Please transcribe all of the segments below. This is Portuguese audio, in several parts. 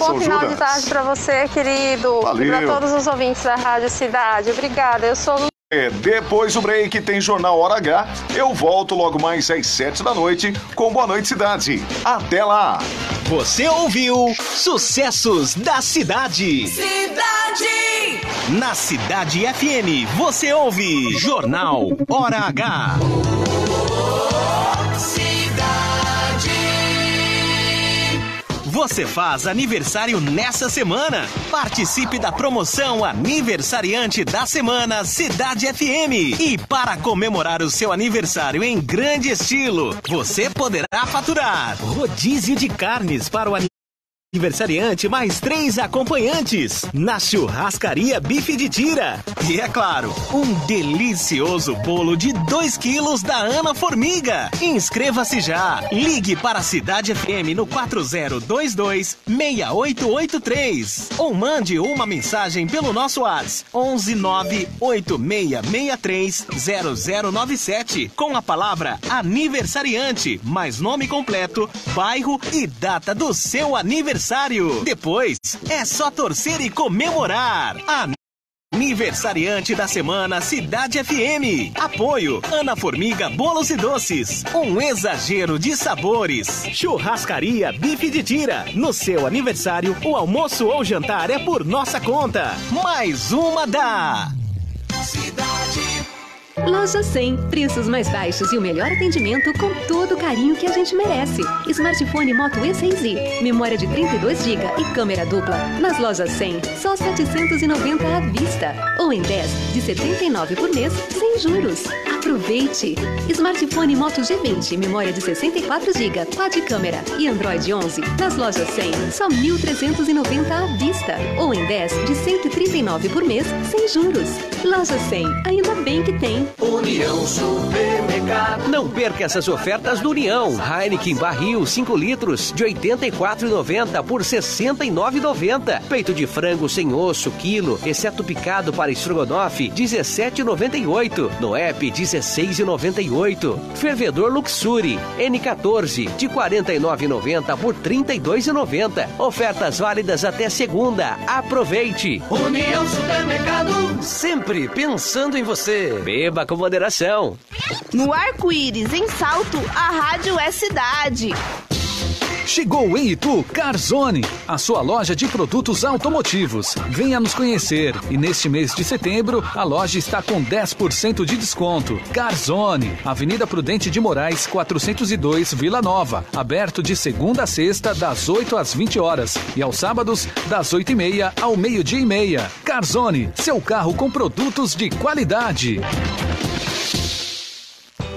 bom São final Judas. de tarde para você, querido. Valeu. E para todos os ouvintes da Rádio Cidade. Obrigada. Eu sou Lu- É, depois do break tem Jornal Hora H. Eu volto logo mais às sete da noite com Boa Noite Cidade. Até lá! Você ouviu Sucessos da Cidade. Cidade! Na Cidade FM, você ouve Jornal Hora H. Você faz aniversário nessa semana? Participe da promoção Aniversariante da Semana Cidade FM. E para comemorar o seu aniversário em grande estilo, você poderá faturar rodízio de carnes para o aniversariante mais três acompanhantes na churrascaria Bife de Tira. E é claro, um delicioso bolo de 2 quilos da Ana Formiga. Inscreva-se já. Ligue para a Cidade FM no 4022-6883 ou mande uma mensagem pelo nosso WhatsApp 11986630097 com a palavra aniversariante, mais nome completo, bairro e data do seu aniversário. Depois é só torcer e comemorar. Aniversariante da semana Cidade FM. Apoio Ana Formiga Bolos e Doces. Um exagero de sabores. Churrascaria Bife de Tira. No seu aniversário, o almoço ou jantar é por nossa conta. Mais uma da Loja 100. Preços mais baixos e o melhor atendimento com todo o carinho que a gente merece. Smartphone Moto E6i, memória de 32 GB e câmera dupla. Nas lojas 100, só 790 à vista. Ou em 10, de 79 por mês, sem juros. Aproveite! Smartphone Moto G20, memória de 64 GB, quad câmera e Android 11. Nas lojas 100, só 1.390 à vista. Ou em 10, de 139 por mês, sem juros. Loja 100, ainda bem que tem. União Supermercado. Não perca essas ofertas do União. Heineken Barril 5 litros de R$ 84,90 por R$ 69,90. Peito de frango sem osso, quilo, exceto picado para estrogonofe, R$ 17,98. No app, R$ 16,98. Fervedor Luxuri N14 de R$ 49,90 por R$ 32,90. Ofertas válidas até segunda. Aproveite! União Supermercado. Sempre pensando em você. Beba com moderação. No arco-íris, em salto, a rádio é cidade. Chegou em Itu Carzone, a sua loja de produtos automotivos. Venha nos conhecer e neste mês de setembro a loja está com 10% de desconto. Carzone, Avenida Prudente de Moraes, 402, Vila Nova. Aberto de segunda a sexta, das 8 às 20 horas e aos sábados, das 8 e meia ao meio-dia e meia. Carzone, seu carro com produtos de qualidade.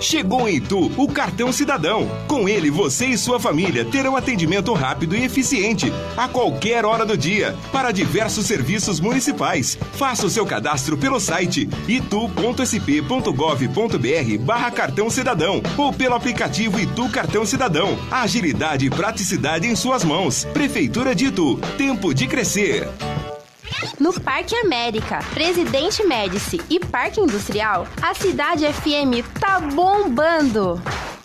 Chegou em Itu o cartão cidadão. Com ele, você e sua família terão atendimento rápido e eficiente a qualquer hora do dia para diversos serviços municipais. Faça o seu cadastro pelo site itu.sp.gov.br barra cartão cidadão ou pelo aplicativo Itu Cartão Cidadão. Agilidade e praticidade em suas mãos. Prefeitura de Itu. Tempo de crescer. No Parque América, Presidente Médici e Parque Industrial, a Cidade FM tá bombando.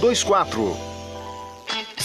40222024.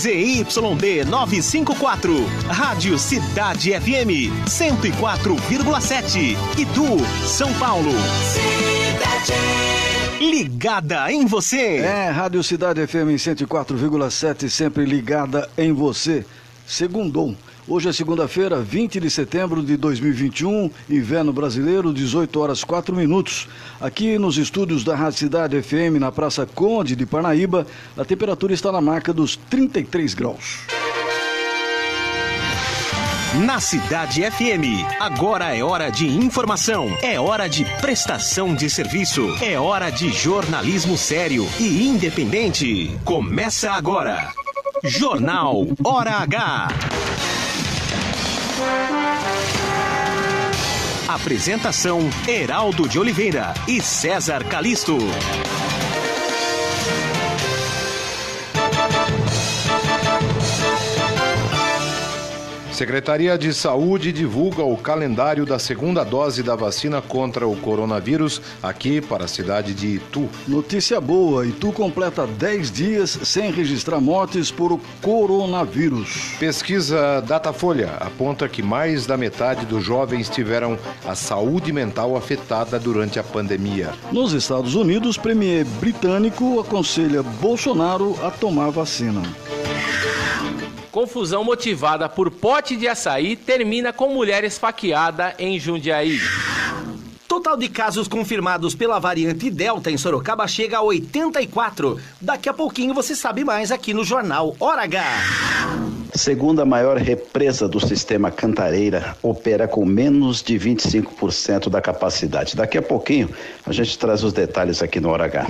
ZYD 954, Rádio Cidade FM 104,7, Itu, São Paulo. Cidade. Ligada em você. É, Rádio Cidade FM 104,7, sempre ligada em você. Segundou. Hoje é segunda-feira, 20 de setembro de 2021, inverno brasileiro, 18 horas 4 minutos. Aqui nos estúdios da Rádio Cidade FM, na Praça Conde de Parnaíba, a temperatura está na marca dos 33 graus. Na Cidade FM, agora é hora de informação, é hora de prestação de serviço, é hora de jornalismo sério e independente. Começa agora. Jornal Hora H. Apresentação: Heraldo de Oliveira e César Calisto. Secretaria de Saúde divulga o calendário da segunda dose da vacina contra o coronavírus aqui para a cidade de Itu. Notícia boa: Itu completa 10 dias sem registrar mortes por coronavírus. Pesquisa Datafolha aponta que mais da metade dos jovens tiveram a saúde mental afetada durante a pandemia. Nos Estados Unidos, premier britânico aconselha Bolsonaro a tomar vacina. Confusão motivada por pote de açaí termina com mulher esfaqueada em Jundiaí. Total de casos confirmados pela variante Delta em Sorocaba chega a 84. Daqui a pouquinho você sabe mais aqui no Jornal Hora H. Segunda maior represa do sistema Cantareira opera com menos de 25% da capacidade. Daqui a pouquinho a gente traz os detalhes aqui no Hora H.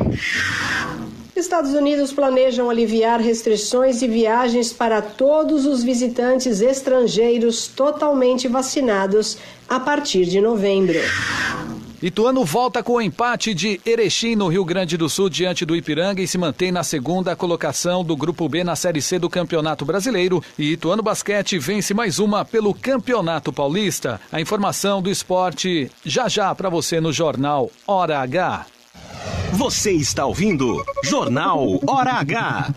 Estados Unidos planejam aliviar restrições de viagens para todos os visitantes estrangeiros totalmente vacinados a partir de novembro. Ituano volta com o empate de Erechim no Rio Grande do Sul diante do Ipiranga e se mantém na segunda colocação do Grupo B na Série C do Campeonato Brasileiro. E Ituano Basquete vence mais uma pelo Campeonato Paulista. A informação do esporte já já para você no Jornal Hora H. Você está ouvindo Jornal Hora H.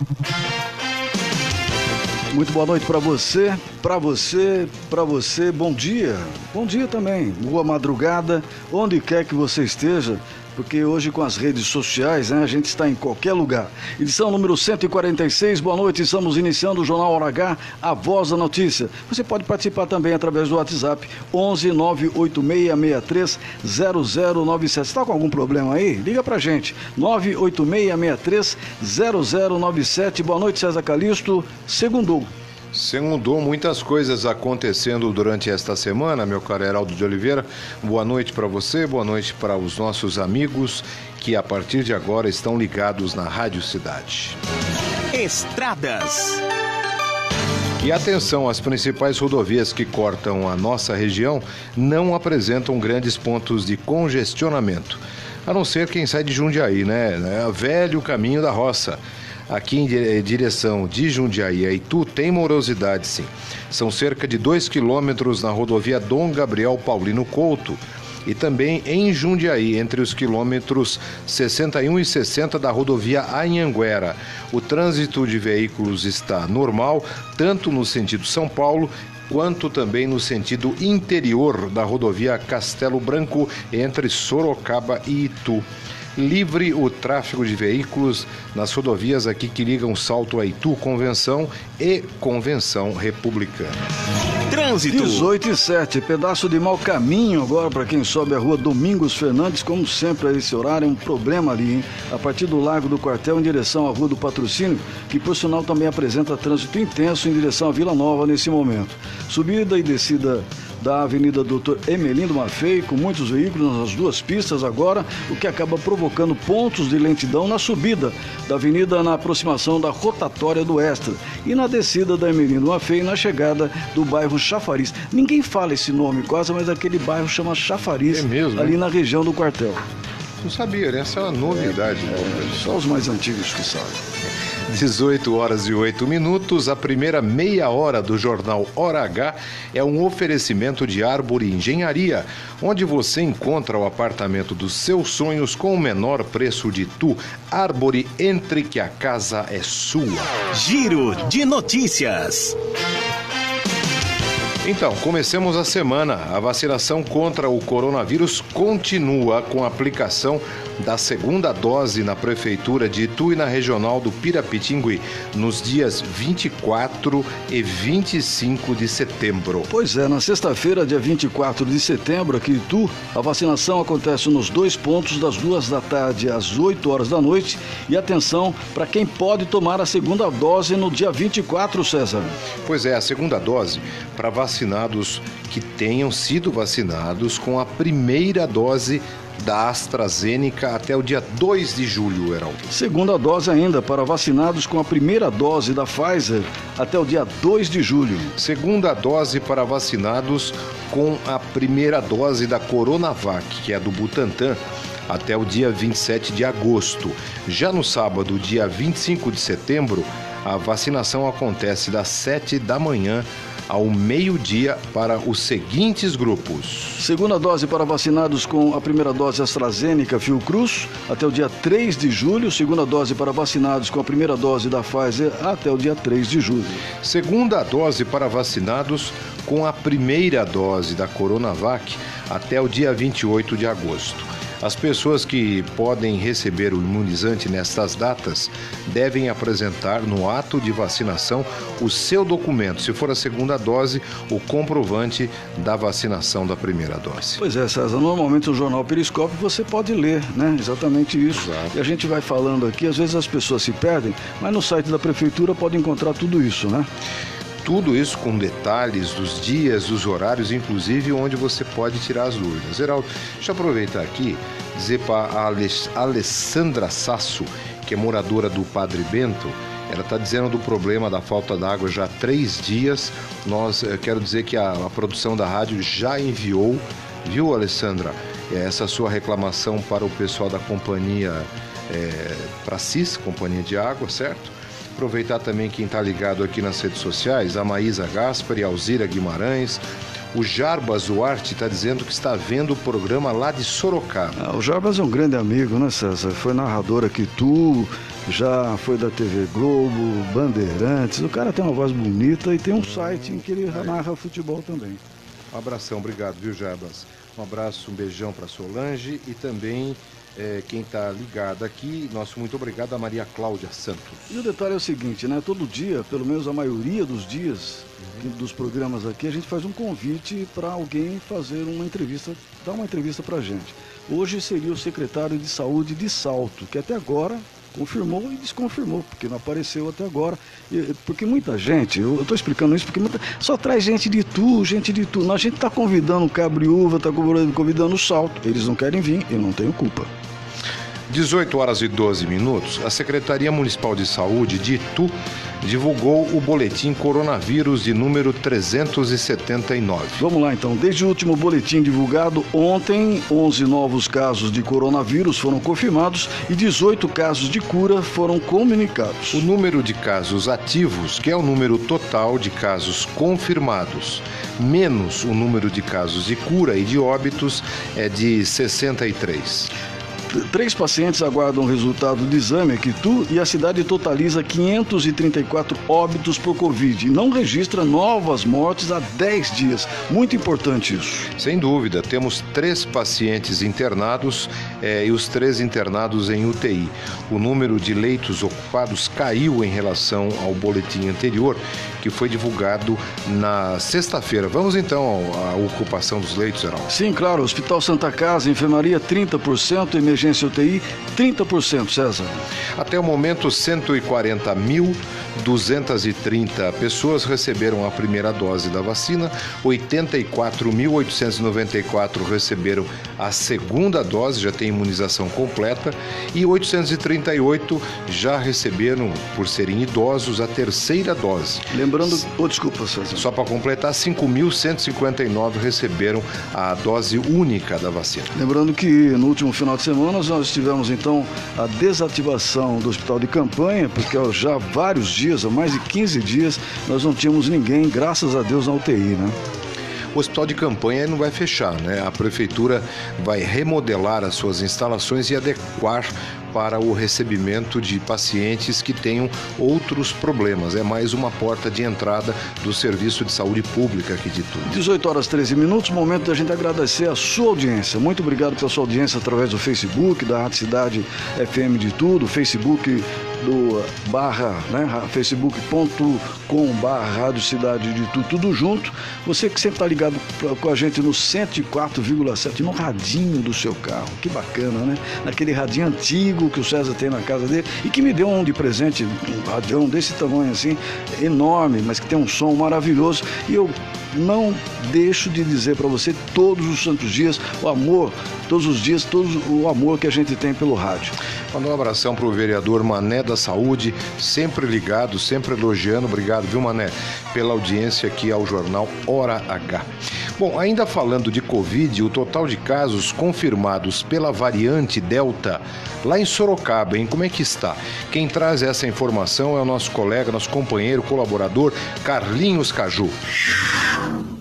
Muito boa noite para você, para você, para você. Bom dia. Bom dia também. Boa madrugada, onde quer que você esteja porque hoje com as redes sociais né, a gente está em qualquer lugar. Edição número 146, boa noite, estamos iniciando o Jornal Hora H, a voz da notícia. Você pode participar também através do WhatsApp 11 98663 0097. Está com algum problema aí? Liga pra gente, 98663 0097. Boa noite, César Calixto, segundou. Segundou muitas coisas acontecendo durante esta semana, meu caro Heraldo de Oliveira. Boa noite para você, boa noite para os nossos amigos que a partir de agora estão ligados na Rádio Cidade. Estradas. E atenção, as principais rodovias que cortam a nossa região não apresentam grandes pontos de congestionamento. A não ser quem sai de Jundiaí, né? É o velho caminho da roça aqui em direção de Jundiaí a Itu tem morosidade sim. São cerca de 2 quilômetros na rodovia Dom Gabriel Paulino Couto e também em Jundiaí, entre os quilômetros 61 e 60 da rodovia Anhanguera. O trânsito de veículos está normal, tanto no sentido São Paulo quanto também no sentido interior da rodovia Castelo Branco, entre Sorocaba e Itu livre o tráfego de veículos nas rodovias aqui que ligam Salto a Itu, Convenção e Convenção Republicana. Trânsito. 18 e 7, pedaço de mau caminho agora para quem sobe a rua Domingos Fernandes, como sempre a esse horário, é um problema ali, hein? A partir do Largo do Quartel em direção à Rua do Patrocínio, que por sinal também apresenta trânsito intenso em direção à Vila Nova nesse momento. Subida e descida da Avenida Doutor Emelindo Maffei, com muitos veículos nas duas pistas agora, o que acaba provocando pontos de lentidão na subida da avenida na aproximação da rotatória do Extra e na descida da Emelindo Maffei na chegada do bairro Chafariz. Ninguém fala esse nome quase, mas aquele bairro chama Chafariz, É mesmo, ali na região do quartel. Não sabia, né? essa é uma novidade. Só os mais antigos que sabem. 18 horas e 8 minutos, a primeira meia hora do jornal Hora H é um oferecimento de Árvore Engenharia, onde você encontra o apartamento dos seus sonhos com o menor preço de tu. Árvore, entre que a casa é sua. Giro de notícias. Então, comecemos a semana. A vacinação contra o coronavírus continua com a aplicação da segunda dose na Prefeitura de Itu e na Regional do Pirapitingui nos dias 24 e 25 de setembro. Pois é, na sexta-feira, dia 24 de setembro, aqui em Itu, a vacinação acontece nos dois pontos das duas da tarde às 8 horas da noite. E atenção para quem pode tomar a segunda dose no dia 24, César. Pois é, a segunda dose para vacinados que tenham sido vacinados com a primeira dose da AstraZeneca até o dia 2 de julho, Heraldo. Segunda dose ainda para vacinados com a primeira dose da Pfizer até o dia 2 de julho. Segunda dose para vacinados com a primeira dose da Coronavac, que é do Butantan, até o dia 27 de agosto. Já no sábado, dia 25 de setembro, a vacinação acontece das 7 da manhã ao meio-dia para os seguintes grupos. Segunda dose para vacinados com a primeira dose AstraZeneca Fiocruz até o dia 3 de julho. Segunda dose para vacinados com a primeira dose da Pfizer até o dia 3 de julho. Segunda dose para vacinados com a primeira dose da Coronavac até o dia 28 de agosto. As pessoas que podem receber o imunizante nestas datas devem apresentar no ato de vacinação o seu documento, se for a segunda dose, o comprovante da vacinação da primeira dose. Pois é, César. Normalmente no jornal Periscópio você pode ler, né? Exatamente isso. Exato. E a gente vai falando aqui, às vezes as pessoas se perdem, mas no site da prefeitura pode encontrar tudo isso, né? Tudo isso com detalhes dos dias, dos horários, inclusive onde você pode tirar as dúvidas. Geraldo, deixa eu aproveitar aqui dizer para a Alessandra Sasso, que é moradora do Padre Bento, ela está dizendo do problema da falta d'água já há três dias. Nós, eh, quero dizer que a, a produção da rádio já enviou, viu, Alessandra, eh, essa sua reclamação para o pessoal da companhia é, para CIS, Companhia de Água, certo? Aproveitar também quem está ligado aqui nas redes sociais, a Maísa Gaspari, Alzira Guimarães, o Jarbas Duarte está dizendo que está vendo o programa lá de Sorocaba. Ah, o Jarbas é um grande amigo, né, César? Foi narrador aqui, tu, já foi da TV Globo, Bandeirantes. O cara tem uma voz bonita e tem um site em que ele narra futebol também. Um abração, obrigado, viu, Jarbas? Um abraço, um beijão para Solange e também eh, quem está ligado aqui, nosso muito obrigado a Maria Cláudia Santos. E o detalhe é o seguinte, né? Todo dia, pelo menos a maioria dos dias dos programas aqui, a gente faz um convite para alguém fazer uma entrevista, dar uma entrevista para gente. Hoje seria o secretário de saúde de Salto, que até agora confirmou e desconfirmou, porque não apareceu até agora. E- porque muita gente, eu estou explicando isso porque muita- só traz gente de tu, gente de tu. A gente está convidando o Cabriúva, está convidando o Salto. Eles não querem vir, eu não tenho culpa. 18 horas e 12 minutos, a Secretaria Municipal de Saúde de Itu divulgou o boletim coronavírus de número 379. Vamos lá então. Desde o último boletim divulgado ontem, 11 novos casos de coronavírus foram confirmados e 18 casos de cura foram comunicados. O número de casos ativos, que é o número total de casos confirmados, menos o número de casos de cura e de óbitos, é de 63. Três pacientes aguardam o resultado do exame aqui tu e a cidade totaliza 534 óbitos por Covid não registra novas mortes há 10 dias. Muito importante isso. Sem dúvida, temos três pacientes internados eh, e os três internados em UTI. O número de leitos ocupados caiu em relação ao boletim anterior, que foi divulgado na sexta-feira. Vamos então à ocupação dos leitos, Geraldo. Sim, claro. Hospital Santa Casa, enfermaria 30%, emergência UTI 30%, César. Até o momento, 140 mil 230 pessoas receberam a primeira dose da vacina, 84.894 receberam a segunda dose, já tem imunização completa, e 838 já receberam, por serem idosos, a terceira dose. Lembrando, oh, desculpa, César. Só para completar, 5.159 receberam a dose única da vacina. Lembrando que no último final de semana nós tivemos então a desativação do hospital de campanha, porque já há vários dias, há mais de 15 dias, nós não tínhamos ninguém, graças a Deus, na UTI, né? O hospital de campanha não vai fechar, né? A prefeitura vai remodelar as suas instalações e adequar para o recebimento de pacientes que tenham outros problemas. É mais uma porta de entrada do Serviço de Saúde Pública aqui de tudo. 18 horas 13 minutos, momento da gente agradecer a sua audiência. Muito obrigado pela sua audiência através do Facebook, da Rádio Cidade FM de Tudo, Facebook do barra, né, facebook.com barra Rádio Cidade de Tudo, tudo junto. Você que sempre está ligado com a gente no 104,7, no radinho do seu carro. Que bacana, né? Naquele radinho antigo que o César tem na casa dele e que me deu um de presente, um radião desse tamanho assim, enorme, mas que tem um som maravilhoso. E eu não deixo de dizer para você todos os santos dias o amor, todos os dias, todo o amor que a gente tem pelo rádio. Manda um abração para o vereador Mané da Saúde, sempre ligado, sempre elogiando. Obrigado, viu, Mané, pela audiência aqui ao jornal Hora H. Bom, ainda falando de Covid, o total de casos confirmados pela variante Delta lá em Sorocaba, hein? Como é que está? Quem traz essa informação é o nosso colega, nosso companheiro, colaborador, Carlinhos Caju.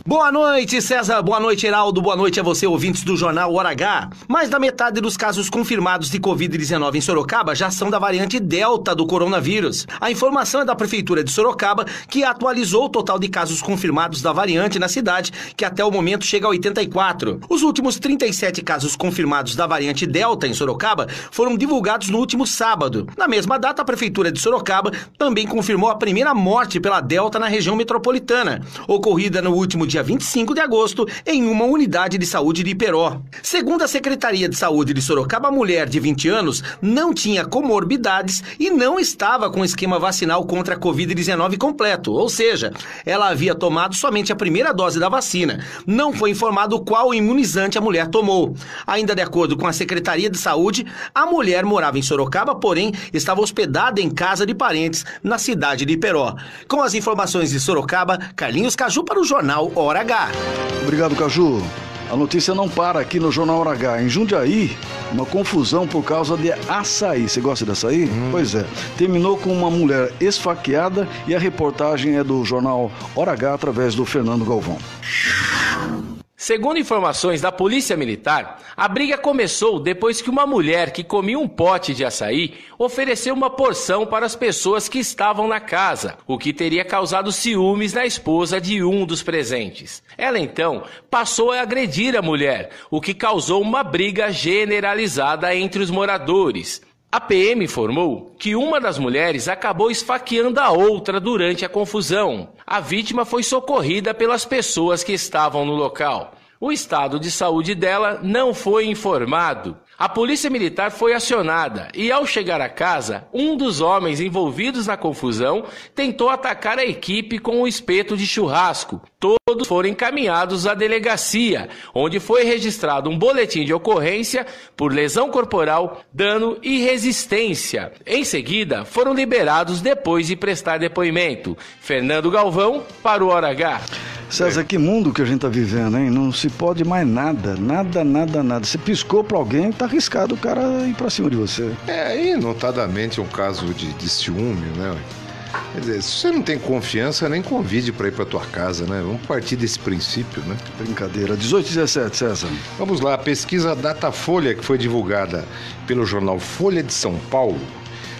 Boa noite, César. Boa noite, Heraldo. Boa noite a você, ouvintes do Jornal Hora H. Mais da metade dos casos confirmados de Covid-19 em Sorocaba já são da variante Delta do coronavírus. A informação é da Prefeitura de Sorocaba, que atualizou o total de casos confirmados da variante na cidade, que até o momento chega a 84. Os últimos 37 casos confirmados da variante Delta em Sorocaba foram divulgados no último sábado. Na mesma data, a Prefeitura de Sorocaba também confirmou a primeira morte pela Delta na região metropolitana, ocorrida no último dia 25 de agosto em uma unidade de saúde de Iperó. Segundo a Secretaria de Saúde de Sorocaba, a mulher de 20 anos não tinha comorbidades e não estava com esquema vacinal contra a Covid-19 completo, ou seja, ela havia tomado somente a primeira dose da vacina. Não foi informado qual imunizante a mulher tomou. Ainda de acordo com a Secretaria de Saúde, a mulher morava em Sorocaba, porém estava hospedada em casa de parentes na cidade de Iperó. Com as informações de Sorocaba, Carlinhos Caju para o jornal Hora H. Obrigado, Caju. A notícia não para aqui no Jornal Hora H. Em Jundiaí, uma confusão por causa de açaí. Você gosta de açaí? Hum. Pois é. Terminou com uma mulher esfaqueada e a reportagem é do Jornal Hora H através do Fernando Galvão. Segundo informações da Polícia Militar, a briga começou depois que uma mulher que comia um pote de açaí ofereceu uma porção para as pessoas que estavam na casa, o que teria causado ciúmes na esposa de um dos presentes. Ela então passou a agredir a mulher, o que causou uma briga generalizada entre os moradores. A PM informou que uma das mulheres acabou esfaqueando a outra durante a confusão. A vítima foi socorrida pelas pessoas que estavam no local. O estado de saúde dela não foi informado. A polícia militar foi acionada e, ao chegar à casa, um dos homens envolvidos na confusão tentou atacar a equipe com um espeto de churrasco. Todos foram encaminhados à delegacia, onde foi registrado um boletim de ocorrência por lesão corporal, dano e resistência. Em seguida, foram liberados depois de prestar depoimento. Fernando Galvão, para o Hora H. César, que mundo que a gente está vivendo, hein? Não se pode mais nada, nada, nada, nada. Você piscou para alguém, tá arriscado o cara ir para cima de você. É, e notadamente um caso de, de ciúme, né? Quer dizer, se você não tem confiança, nem convide para ir para tua casa, né? Vamos partir desse princípio, né? Brincadeira. 18 e 17, César. Vamos lá, a pesquisa Datafolha, que foi divulgada pelo jornal Folha de São Paulo,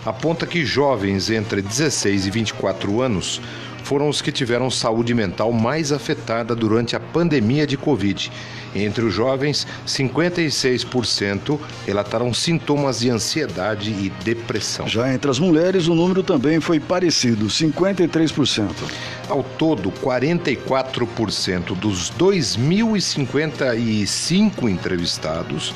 aponta que jovens entre 16 e 24 anos foram os que tiveram saúde mental mais afetada durante a pandemia de Covid. Entre os jovens, 56% relataram sintomas de ansiedade e depressão. Já entre as mulheres, o número também foi parecido, 53%. Ao todo, 44% dos 2.055 entrevistados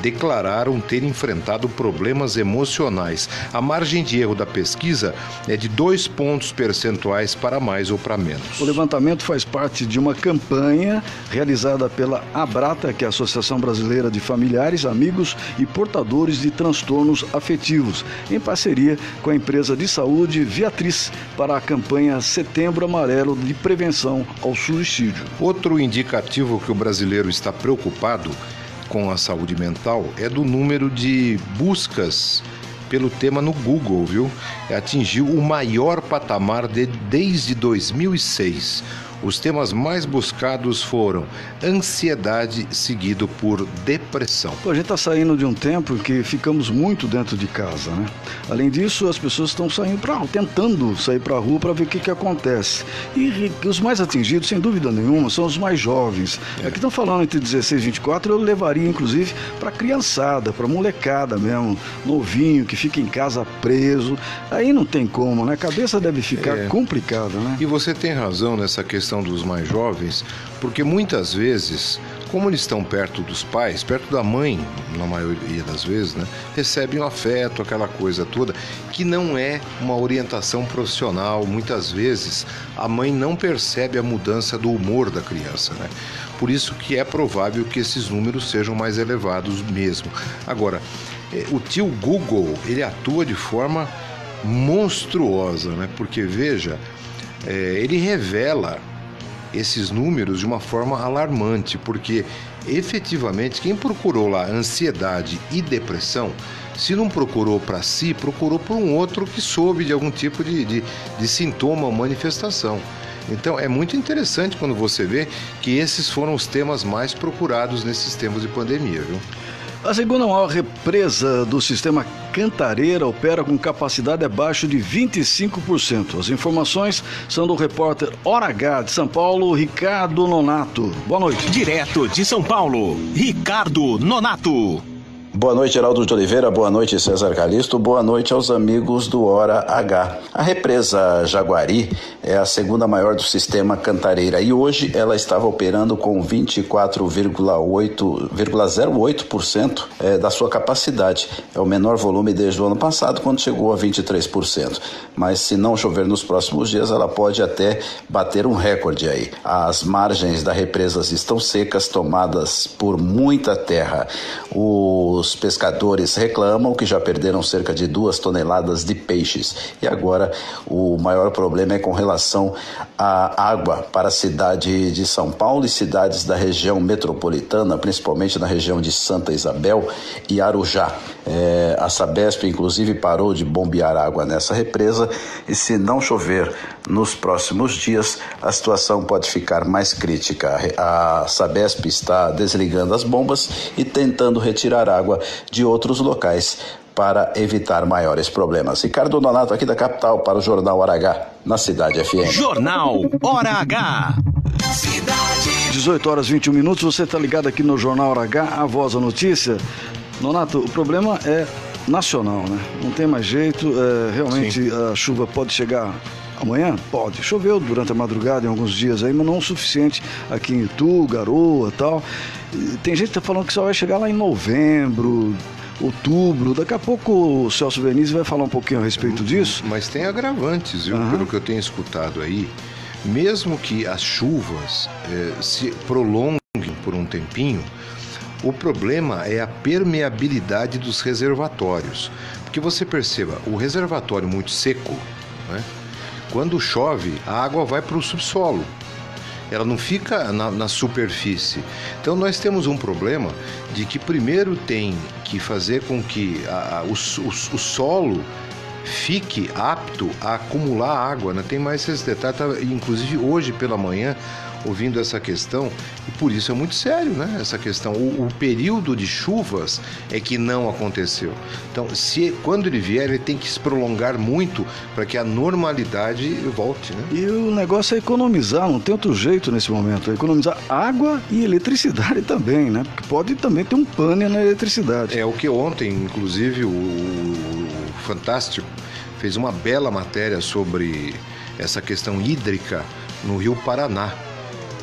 declararam ter enfrentado problemas emocionais. A margem de erro da pesquisa é de dois pontos percentuais para mais ou para menos. O levantamento faz parte de uma campanha realizada pela Abrata, que é a Associação Brasileira de Familiares, Amigos e Portadores de Transtornos Afetivos, em parceria com a empresa de saúde Viatriz, para a campanha Setembro Amarelo de Prevenção ao Suicídio. Outro indicativo que o brasileiro está preocupado com a saúde mental é do número de buscas pelo tema no Google, viu? Atingiu o maior patamar de, desde 2006. Os temas mais buscados foram ansiedade, seguido por depressão. Pô, a gente está saindo de um tempo que ficamos muito dentro de casa, né? Além disso, as pessoas estão saindo para tentando sair para a rua para ver o que, que acontece. E, e, os mais atingidos, sem dúvida nenhuma, são os mais jovens. É. Aqui estão falando entre 16 e 24, eu levaria inclusive para criançada, para molecada mesmo, novinho, que fica em casa preso. Aí não tem como, né? A cabeça deve ficar é. complicada, né? E você tem razão nessa questão questão dos mais jovens, porque muitas vezes, como eles estão perto dos pais, perto da mãe, na maioria das vezes, né, recebem o afeto, aquela coisa toda, que não é uma orientação profissional. Muitas vezes a mãe não percebe a mudança do humor da criança, né? Por isso que é provável que esses números sejam mais elevados mesmo. Agora, eh, o tio Google, ele atua de forma monstruosa, né? Porque veja, é, ele revela esses números de uma forma alarmante, porque efetivamente quem procurou lá ansiedade e depressão, se não procurou para si, procurou por um outro que soube de algum tipo de, de, de sintoma ou manifestação. Então é muito interessante quando você vê que esses foram os temas mais procurados nesses tempos de pandemia, viu? A segunda maior represa do sistema Cantareira opera com capacidade abaixo de 25%. As informações são do repórter Hora H de São Paulo, Ricardo Nonato. Boa noite. Direto de São Paulo, Ricardo Nonato. Boa noite, Geraldo de Oliveira. Boa noite, César Calisto. Boa noite aos amigos do Hora H. A represa Jaguari é a segunda maior do sistema Cantareira e hoje ela estava operando com 24,08% é, da sua capacidade. É o menor volume desde o ano passado, quando chegou a 23%. Mas se não chover nos próximos dias, ela pode até bater um recorde aí. As margens da represa estão secas, tomadas por muita terra. Os os pescadores reclamam que já perderam cerca de duas toneladas de peixes. E agora o maior problema é com relação à água para a cidade de São Paulo e cidades da região metropolitana, principalmente na região de Santa Isabel e Arujá. É, a Sabesp, inclusive, parou de bombear água nessa represa e, se não chover nos próximos dias, a situação pode ficar mais crítica. A Sabesp está desligando as bombas e tentando retirar água de outros locais para evitar maiores problemas. Ricardo Donato, aqui da capital, para o Jornal Hora H, na Cidade FM. Jornal Hora H. Cidade. 18 horas 21 minutos, você está ligado aqui no Jornal Hora H, a voz da notícia. Nonato, o problema é nacional, né? Não tem mais jeito. É, realmente Sim. a chuva pode chegar amanhã? Pode. Choveu durante a madrugada em alguns dias aí, mas não o suficiente aqui em Itu, Garoa tal. Tem gente que está falando que só vai chegar lá em novembro, outubro. Daqui a pouco o Celso Venize vai falar um pouquinho a respeito disso. Mas tem agravantes, viu? Uhum. Pelo que eu tenho escutado aí. Mesmo que as chuvas eh, se prolonguem por um tempinho, o problema é a permeabilidade dos reservatórios. Porque você perceba, o reservatório muito seco, né? Quando chove, a água vai para o subsolo. Ela não fica na, na, superfície. Então nós temos um problema de que primeiro tem que fazer com que a, a, o, o, o solo fique apto a acumular água, né? Tem mais esse detalhe, tá, inclusive hoje pela manhã ouvindo essa questão e por isso é muito sério, né? Essa questão, o, o, período de chuvas é que não aconteceu. Então, se quando ele vier, ele tem que se prolongar muito para que a normalidade volte, né? E o negócio é economizar, não tem outro jeito nesse momento, é economizar água e eletricidade também, né? Porque pode também ter um pane na eletricidade. É o que ontem, inclusive, o, o Fantástico fez uma bela matéria sobre essa questão hídrica no Rio Paraná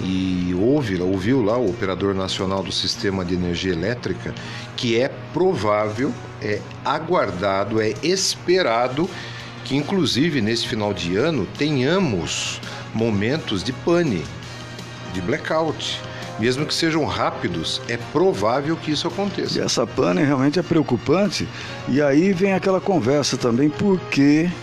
e ouve, ouviu lá o operador nacional do sistema de energia elétrica que é provável, é aguardado, é esperado que inclusive nesse final de ano tenhamos momentos de pane, de blackout. Mesmo que sejam rápidos, é provável que isso aconteça. E essa pane realmente é preocupante. E aí vem aquela conversa também, por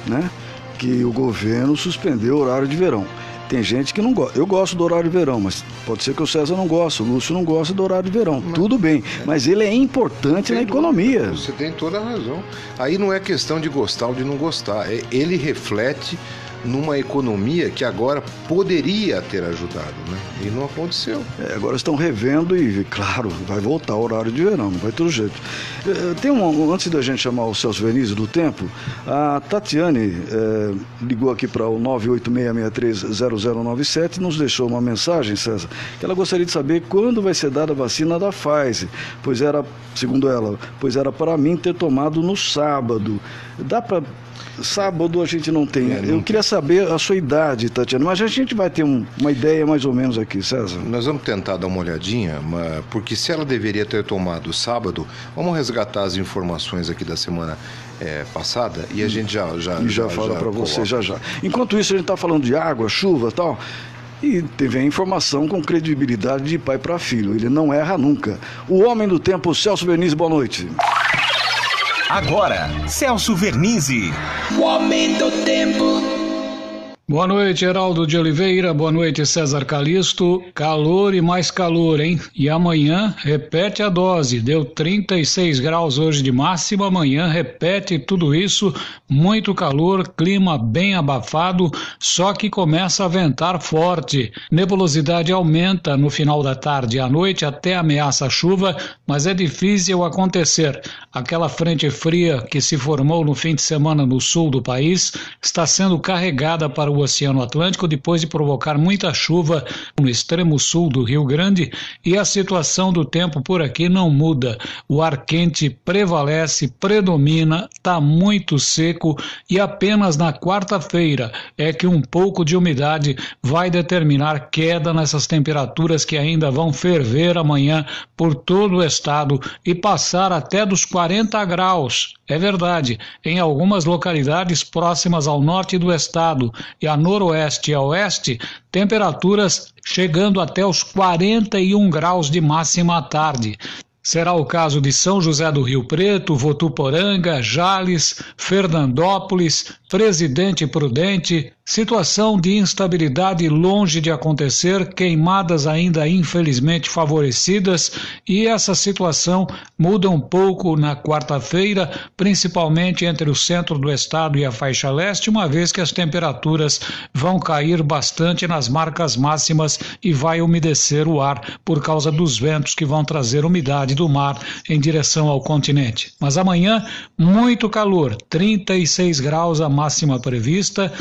né, que o governo suspendeu o horário de verão. Tem gente que não gosta. Eu gosto do horário de verão, mas pode ser que o César não goste, o Lúcio não gosta do horário de verão. Mas, Tudo bem, é. mas ele é importante na economia. Você tem toda a razão. Aí não é questão de gostar ou de não gostar. É, ele reflete numa economia que agora poderia ter ajudado, né? E não aconteceu. É, agora estão revendo e, claro, vai voltar o horário de verão, não vai ter jeito. É, tem um, antes da gente chamar o Celso Venise do Tempo, a Tatiane é, ligou aqui para o 986630097 e nos deixou uma mensagem, César, que ela gostaria de saber quando vai ser dada a vacina da Pfizer, pois era, segundo ela, pois era para mim ter tomado no sábado. Dá para Sábado a gente não tem. É, não Eu tem. queria saber a sua idade, Tatiana, mas a gente vai ter um, uma ideia mais ou menos aqui, César. Nós vamos tentar dar uma olhadinha, porque se ela deveria ter tomado sábado, vamos resgatar as informações aqui da semana é, passada e a gente já já e já, já fala para você já já. Enquanto isso a gente está falando de água, chuva, tal. E teve a informação com credibilidade de pai para filho. Ele não erra nunca. O homem do tempo, Celso Berniz, boa noite. Agora, Celso Vernizzi. O Homem do Tempo. Boa noite, Heraldo de Oliveira. Boa noite, César Calisto. Calor e mais calor, hein? E amanhã repete a dose. Deu 36 graus hoje de máxima. Amanhã repete tudo isso. Muito calor, clima bem abafado, só que começa a ventar forte. Nebulosidade aumenta no final da tarde e à noite até ameaça chuva, mas é difícil acontecer. Aquela frente fria que se formou no fim de semana no sul do país está sendo carregada para o Oceano Atlântico depois de provocar muita chuva no extremo sul do Rio Grande e a situação do tempo por aqui não muda. O ar quente prevalece, predomina, está muito seco e apenas na quarta-feira é que um pouco de umidade vai determinar queda nessas temperaturas que ainda vão ferver amanhã por todo o estado e passar até dos 40 graus. É verdade, em algumas localidades próximas ao norte do estado e a noroeste e a oeste, temperaturas chegando até os 41 graus de máxima à tarde. Será o caso de São José do Rio Preto, Votuporanga, Jales, Fernandópolis, Presidente Prudente, situação de instabilidade longe de acontecer, queimadas ainda infelizmente favorecidas, e essa situação muda um pouco na quarta-feira, principalmente entre o centro do estado e a faixa leste, uma vez que as temperaturas vão cair bastante nas marcas máximas e vai umedecer o ar por causa dos ventos que vão trazer umidade do mar em direção ao continente. Mas amanhã, muito calor, 36 graus a máxima prevista,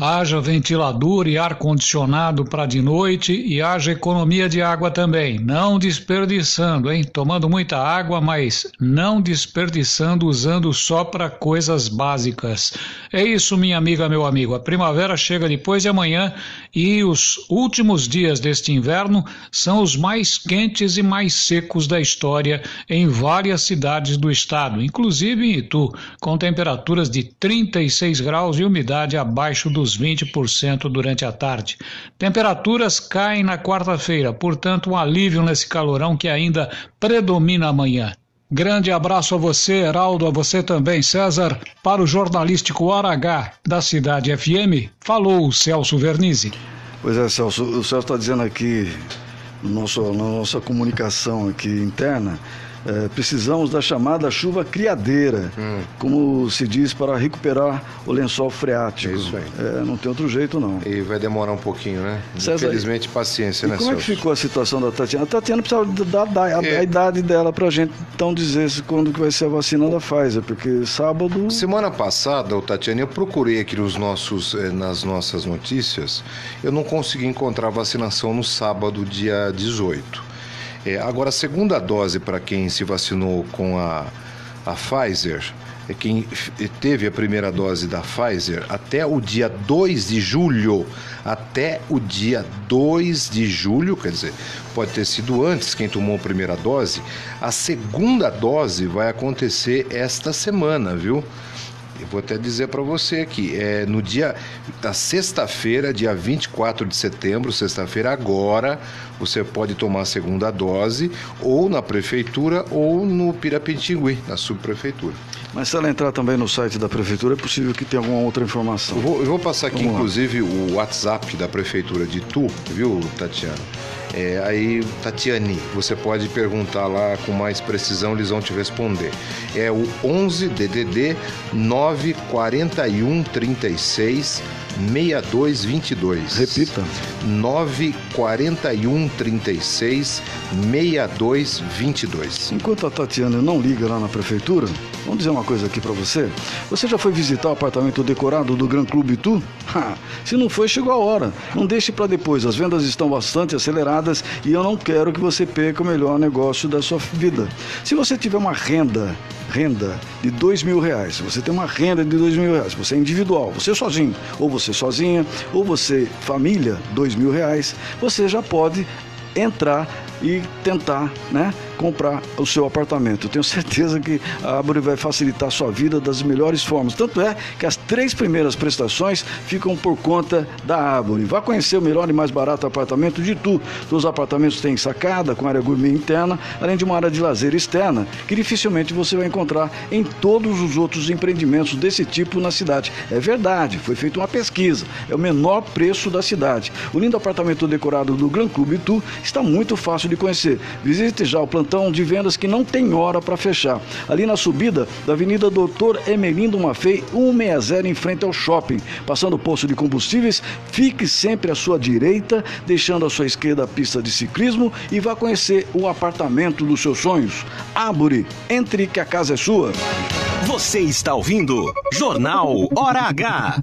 haja ventilador e ar-condicionado para de noite e haja economia de água também, não desperdiçando, hein? Tomando muita água, mas não desperdiçando usando só para coisas básicas. É isso, minha amiga, meu amigo. A primavera chega depois de amanhã e os últimos dias deste inverno são os mais quentes e mais secos da história em várias cidades do estado, inclusive em Itu, com temperaturas de 36 graus e umidade abaixo dos menos 20% durante a tarde. Temperaturas caem na quarta-feira, portanto, um alívio nesse calorão que ainda predomina amanhã. Grande abraço a você, Heraldo, a você também, César. Para o jornalístico Hora H da Cidade FM, falou o Celso Vernizzi. Pois é, Celso, o Celso está dizendo aqui no nosso, na nossa comunicação aqui interna É, precisamos da chamada chuva criadeira, hum. como se diz, para recuperar o lençol freático. Isso aí. É, não tem outro jeito, não. E vai demorar um pouquinho, né? César, Infelizmente, paciência, e né, Como Celso? é que ficou a situação da Tatiana? A Tatiana precisa dar, dar a, é. a, idade dela para a gente então dizer quando que vai ser a vacina da Pfizer, porque sábado. Semana passada, Tatiana, eu procurei aqui nos nossos, eh, nas nossas notícias, eu não consegui encontrar vacinação no sábado, dia 18. É, agora, a segunda dose para quem se vacinou com a, a Pfizer, é quem teve a primeira dose da Pfizer até o dia 2 de julho, até o dia 2 de julho, quer dizer, pode ter sido antes quem tomou a primeira dose, a segunda dose vai acontecer esta semana, viu? Eu vou até dizer para você aqui, é no dia da sexta-feira, dia 24 de setembro, sexta-feira agora, você pode tomar a segunda dose ou na prefeitura ou no Pirapitingui, na subprefeitura. Mas se ela entrar também no site da prefeitura, é possível que tenha alguma outra informação. Eu vou, eu vou passar aqui, Vamos inclusive, lá. o WhatsApp da prefeitura de Tu, viu, Tatiana? É, aí, Tatiane, você pode perguntar lá com mais precisão, eles vão te responder. É o 11 DDD 941 36 6222. Repita. 941 36 6222. Enquanto a Tatiana não liga lá na prefeitura, vamos dizer uma coisa aqui para você. Você já foi visitar o apartamento decorado do Gran Clube Tu? Ha, se não foi, chegou a hora. Não deixe para depois. As vendas estão bastante aceleradas e eu não quero que você perca o melhor negócio da sua vida. Se você tiver uma renda renda de dois mil reais, você tem uma renda de dois mil reais, você é individual, você sozinho, ou você sozinha, ou você família, dois mil reais, você já pode entrar e tentar, né? Comprar o seu apartamento. Eu tenho certeza que a Árvore vai facilitar a sua vida das melhores formas. Tanto é que as três primeiras prestações ficam por conta da Árvore. Vá conhecer o melhor e mais barato apartamento de Tu. Os apartamentos têm sacada com área gourmet interna, além de uma área de lazer externa, que dificilmente você vai encontrar em todos os outros empreendimentos desse tipo na cidade. É verdade, foi feita uma pesquisa. É o menor preço da cidade. O lindo apartamento decorado do Gran Clube Tu está muito fácil de conhecer. Visite já o plantão plantão de vendas que não tem hora para fechar. Ali na subida da Avenida Doutor Emelindo Mafei, 160, em frente ao shopping. Passando o posto de combustíveis, fique sempre à sua direita, deixando à sua esquerda a pista de ciclismo e vá conhecer o apartamento dos seus sonhos. Ábore, entre que a casa é sua. Você está ouvindo Jornal Hora H.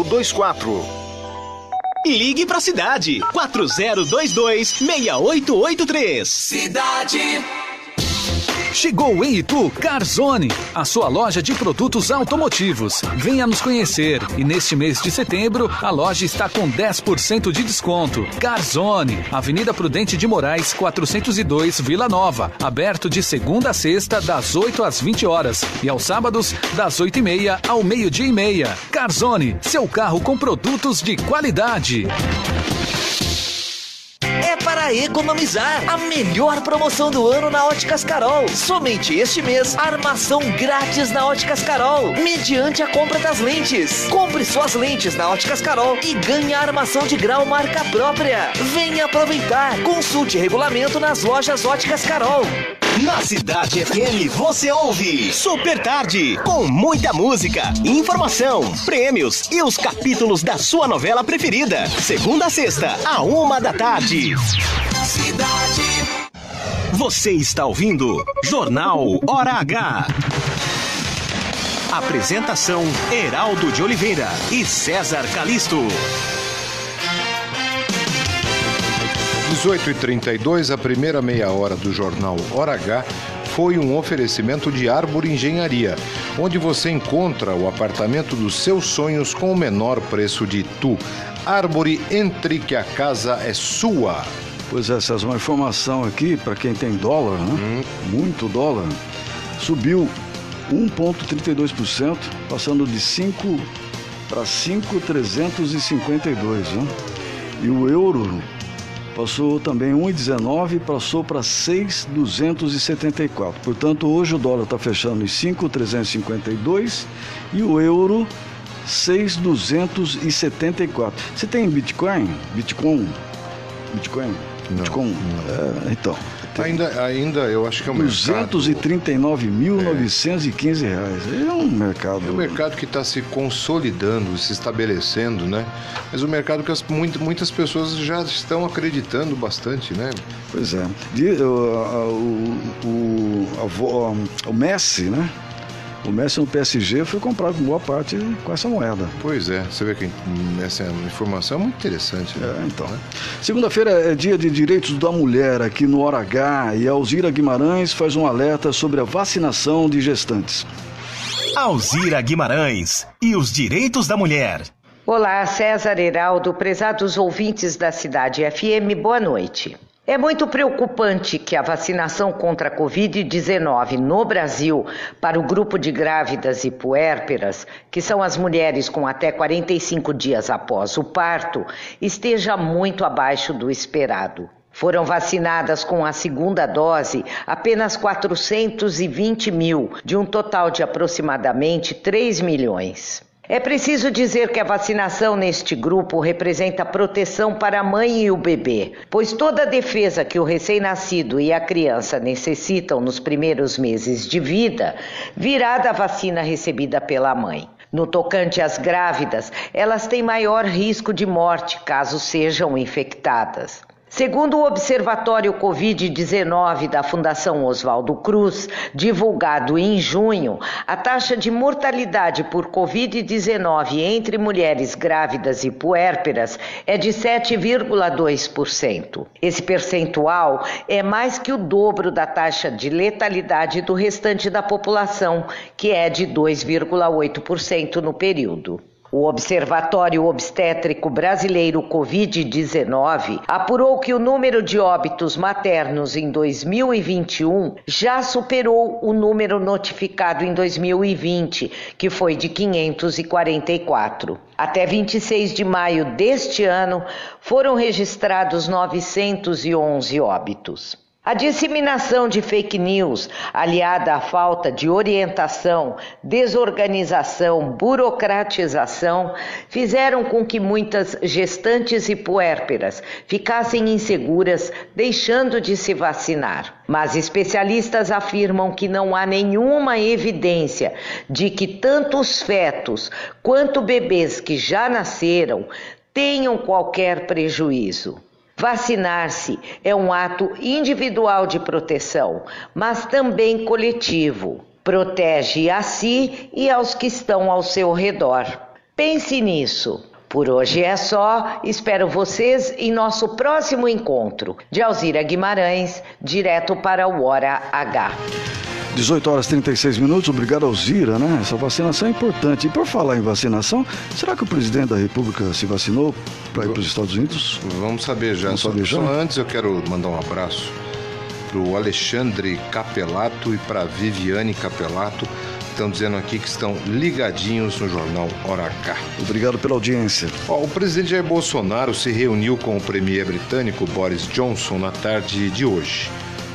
4024. Ligue para a cidade 4022 6883. Cidade Chegou em Itu Carzone, a sua loja de produtos automotivos. Venha nos conhecer e neste mês de setembro a loja está com 10% de desconto. Carzone, Avenida Prudente de Moraes, 402 Vila Nova, aberto de segunda a sexta das 8 às 20 horas e aos sábados das 8 e meia ao meio-dia e meia. Carzone, seu carro com produtos de qualidade. Para economizar. A melhor promoção do ano na Óticas Carol. Somente este mês, armação grátis na Óticas Carol, mediante a compra das lentes. Compre suas lentes na Óticas Carol e ganhe a armação de grau marca própria. Venha aproveitar. Consulte regulamento nas lojas Óticas Carol. Na Cidade FM você ouve Super Tarde, com muita música, informação, prêmios e os capítulos da sua novela preferida. Segunda a sexta, a uma da tarde. Cidade. Você está ouvindo Jornal Hora H. Apresentação: Heraldo de Oliveira e César Calisto. 18h32, a primeira meia hora do jornal Hora H foi um oferecimento de Árvore Engenharia, onde você encontra o apartamento dos seus sonhos com o menor preço de Itu. Árvore, entre que a casa é sua. Pois é, César, uma informação aqui para quem tem dólar, né? Hum. Muito dólar. Subiu 1,32%, passando de 5 para 5,352, né? E o euro passou também 1,19 passou para 6,274. Portanto, hoje o dólar está fechando em 5,352 e o euro 6,274. Você tem Bitcoin? Bitcoin? Bitcoin? Bitcoin? É, então. Ainda, ainda eu acho que é um 239.915 reais. É um mercado. É um mercado que está se consolidando, se estabelecendo, né? Mas o um mercado que as, muitas pessoas já estão acreditando bastante, né? Pois é. o, o, o, o Messi, né? O Messi no PSG foi comprado em boa parte com essa moeda. Pois é, você vê que essa informação é muito interessante. Né? É, então. Segunda-feira é dia de direitos da mulher aqui no Hora H e a Alzira Guimarães faz um alerta sobre a vacinação de gestantes. Alzira Guimarães e os direitos da mulher. Olá, César Heraldo, prezados ouvintes da Cidade FM, boa noite. É muito preocupante que a vacinação contra a Covid-19 no Brasil para o grupo de grávidas e puérperas, que são as mulheres com até 45 dias após o parto, esteja muito abaixo do esperado. Foram vacinadas com a segunda dose apenas 420 mil, de um total de aproximadamente 3 milhões. É preciso dizer que a vacinação neste grupo representa proteção para a mãe e o bebê, pois toda a defesa que o recém-nascido e a criança necessitam nos primeiros meses de vida virá da vacina recebida pela mãe. No tocante às grávidas, elas têm maior risco de morte caso sejam infectadas. Segundo o Observatório Covid-19 da Fundação Oswaldo Cruz, divulgado em junho, a taxa de mortalidade por Covid-19 entre mulheres grávidas e puérperas é de 7,2%. Esse percentual é mais que o dobro da taxa de letalidade do restante da população, que é de 2,8% no período. O Observatório Obstétrico Brasileiro Covid-19 apurou que o número de óbitos maternos em 2021 já superou o número notificado em 2020, que foi de 544. Até 26 de maio deste ano, foram registrados 911 óbitos. A disseminação de fake news, aliada à falta de orientação, desorganização, burocratização, fizeram com que muitas gestantes e puérperas ficassem inseguras, deixando de se vacinar. Mas especialistas afirmam que não há nenhuma evidência de que tanto os fetos quanto bebês que já nasceram tenham qualquer prejuízo. Vacinar-se é um ato individual de proteção, mas também coletivo. Protege a si e aos que estão ao seu redor. Pense nisso. Por hoje é só. Espero vocês em nosso próximo encontro. De Alzira Guimarães, direto para o Hora H. 18 horas e 36 minutos, obrigado Alzira, né? Essa vacinação é importante. E por falar em vacinação, será que o presidente da República se vacinou para ir para os Estados Unidos? Vamos saber já. Vamos só, saber já? só antes eu quero mandar um abraço para o Alexandre Capelato e para Viviane Capelato, estão dizendo aqui que estão ligadinhos no jornal Hora H. Obrigado pela audiência. Ó, o presidente Jair Bolsonaro se reuniu com o premier britânico Boris Johnson na tarde de hoje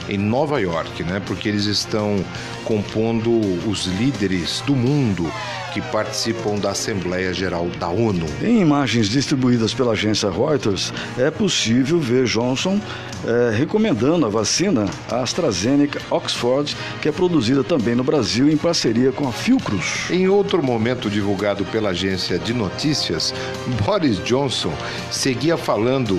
em Nova York, né? Porque eles estão compondo os líderes do mundo que participam da Assembleia Geral da ONU. Em imagens distribuídas pela agência Reuters, é possível ver Johnson é, recomendando a vacina AstraZeneca Oxford, que é produzida também no Brasil em parceria com a Fiocruz. Em outro momento divulgado pela agência de notícias, Boris Johnson seguia falando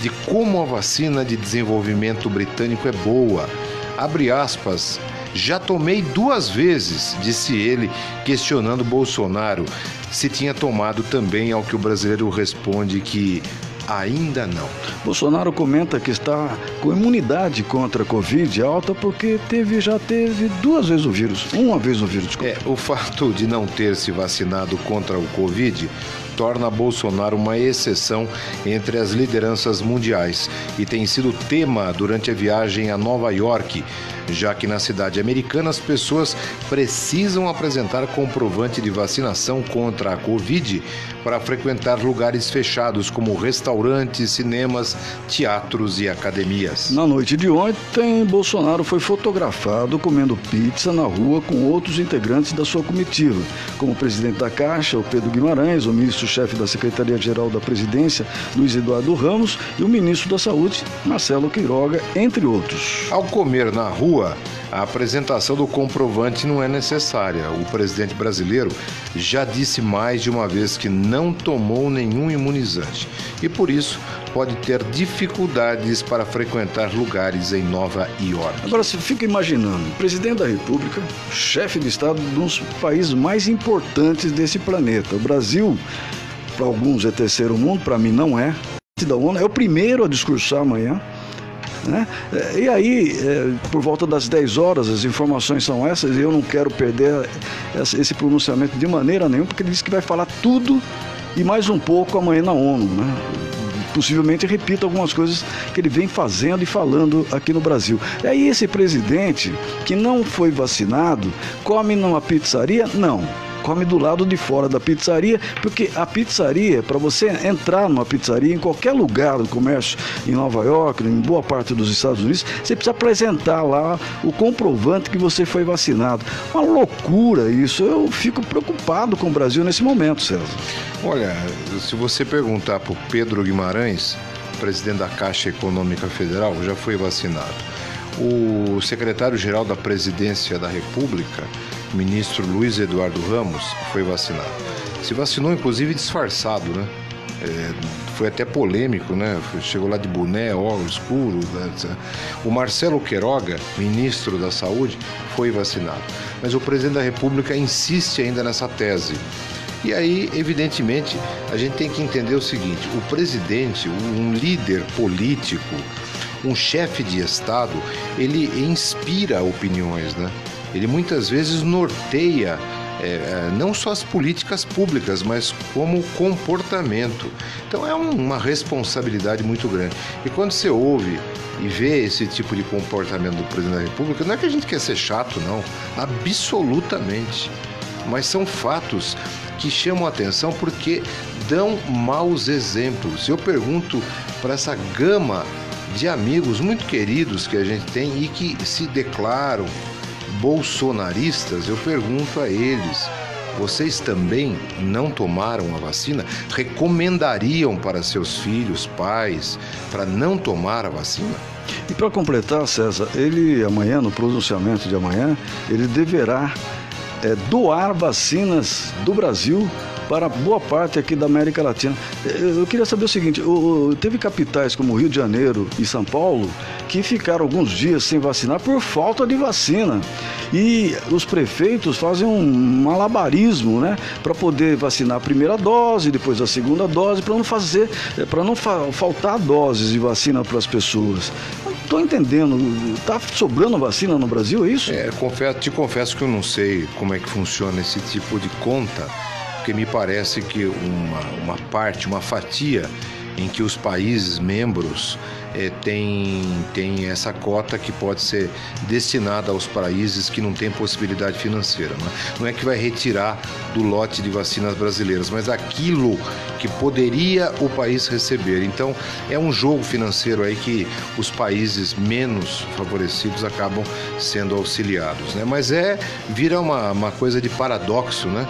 de como a vacina de desenvolvimento britânico é boa. Abre aspas. Já tomei duas vezes, disse ele, questionando Bolsonaro se tinha tomado também, ao que o brasileiro responde que ainda não. Bolsonaro comenta que está com imunidade contra a Covid alta porque teve, já teve duas vezes o vírus, uma vez o vírus. É, o fato de não ter se vacinado contra o Covid torna Bolsonaro uma exceção entre as lideranças mundiais e tem sido tema durante a viagem a Nova York, já que na cidade americana as pessoas precisam apresentar comprovante de vacinação contra a Covid para frequentar lugares fechados como restaurantes, cinemas, teatros e academias. Na noite de ontem, Bolsonaro foi fotografado comendo pizza na rua com outros integrantes da sua comitiva, como o presidente da Caixa, o Pedro Guimarães, o ministro-chefe da Secretaria-Geral da Presidência, Luiz Eduardo Ramos, e o ministro da Saúde, Marcelo Queiroga, entre outros. Ao comer na rua, a apresentação do comprovante não é necessária. O presidente brasileiro já disse mais de uma vez que não tomou nenhum imunizante e por isso pode ter dificuldades para frequentar lugares em Nova York. Agora você fica imaginando, presidente da República, chefe de Estado de um dos países mais importantes desse planeta. O Brasil, para alguns é terceiro mundo, para mim não é. Da ONU é o primeiro a discursar amanhã. Né? E aí, é, por volta das 10 horas, as informações são essas, e eu não quero perder esse pronunciamento de maneira nenhuma, porque ele disse que vai falar tudo e mais um pouco amanhã na ONU. Né? Possivelmente repita algumas coisas que ele vem fazendo e falando aqui no Brasil. E aí, esse presidente que não foi vacinado come numa pizzaria? Não come do lado de fora da pizzaria, porque a pizzaria, para você entrar numa pizzaria em qualquer lugar do comércio em Nova York, em boa parte dos Estados Unidos, você precisa apresentar lá o comprovante que você foi vacinado. Uma loucura isso. Eu fico preocupado com o Brasil nesse momento, César. Olha, se você perguntar para o Pedro Guimarães, presidente da Caixa Econômica Federal, já foi vacinado. O secretário-geral da Presidência da República ministro Luiz Eduardo Ramos foi vacinado. Se vacinou, inclusive, disfarçado, né? É, foi até polêmico, né? Chegou lá de boné, óculos escuro. Né? O Marcelo Queiroga, ministro da Saúde, foi vacinado. Mas o presidente da República insiste ainda nessa tese. E aí, evidentemente, a gente tem que entender o seguinte: o presidente, um líder político, um chefe de Estado, ele inspira opiniões, né? Ele muitas vezes norteia é, é, não só as políticas públicas, mas como comportamento. Então é um, uma responsabilidade muito grande. E quando você ouve e vê esse tipo de comportamento do presidente da República, não é que a gente quer ser chato, não, absolutamente. Mas são fatos que chamam a atenção porque dão maus exemplos. Eu pergunto para essa gama de amigos muito queridos que a gente tem e que se declaram bolsonaristas, eu pergunto a eles: vocês também não tomaram a vacina? Recomendariam para seus filhos, pais, para não tomar a vacina? E para completar, César, ele amanhã, no pronunciamento de amanhã, ele deverá é, doar vacinas do Brasil para boa parte aqui da América Latina. Eu queria saber o seguinte: teve capitais como Rio de Janeiro e São Paulo que ficaram alguns dias sem vacinar por falta de vacina. E os prefeitos fazem um malabarismo, né, para poder vacinar a primeira dose, depois a segunda dose, para não fazer, para não fa faltar doses de vacina para as pessoas. Estou entendendo. Tá sobrando vacina no Brasil, é isso? É, confesso, te confesso que eu não sei como é que funciona esse tipo de conta porque me parece que uma, uma parte, uma fatia em que os países membros é, tem, tem essa cota que pode ser destinada aos países que não têm possibilidade financeira. Não é, não é que vai retirar do lote de vacinas brasileiras, mas aquilo que poderia o país receber. Então é um jogo financeiro aí que os países menos favorecidos acabam sendo auxiliados. Né? Mas é vira uma, uma coisa de paradoxo, né?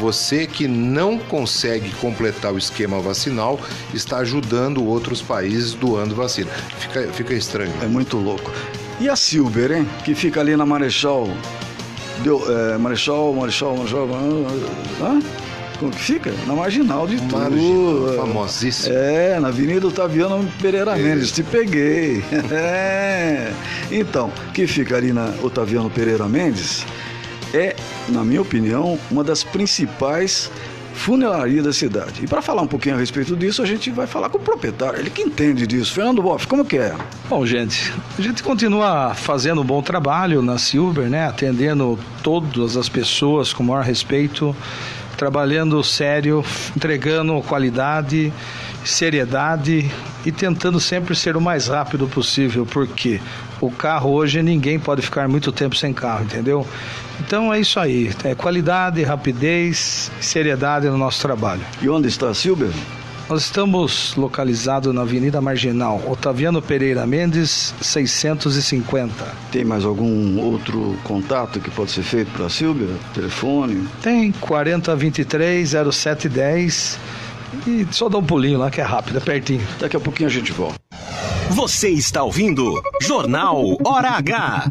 Você que não consegue completar o esquema vacinal está ajudando outros países doando vacina. Fica, fica estranho. É muito louco. E a Silber, hein? Que fica ali na Marechal. Deu, é, Marechal, Marechal, Marechal. Hã? Como que fica? Na Marginal de tudo. famosíssimo. É, na Avenida Otaviano Pereira Mendes. Te peguei. É. Então, que fica ali na Otaviano Pereira Mendes é, na minha opinião, uma das principais funerarias da cidade. E para falar um pouquinho a respeito disso, a gente vai falar com o proprietário, ele que entende disso. Fernando Boff, como que é? Bom, gente, a gente continua fazendo um bom trabalho na Silver, né? Atendendo todas as pessoas com o maior respeito, trabalhando sério, entregando qualidade, seriedade e tentando sempre ser o mais rápido possível, porque o carro hoje ninguém pode ficar muito tempo sem carro, entendeu? Então é isso aí, é qualidade, rapidez, seriedade no nosso trabalho. E onde está a Silber? Nós estamos localizados na Avenida Marginal, Otaviano Pereira Mendes, 650. Tem mais algum outro contato que pode ser feito para a Silvia? Telefone? Tem 4023 0710 e só dá um pulinho lá que é rápido, é pertinho. Daqui a pouquinho a gente volta. Você está ouvindo Jornal Hora H.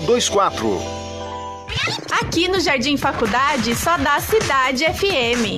024. Aqui no Jardim Faculdade só dá Cidade FM.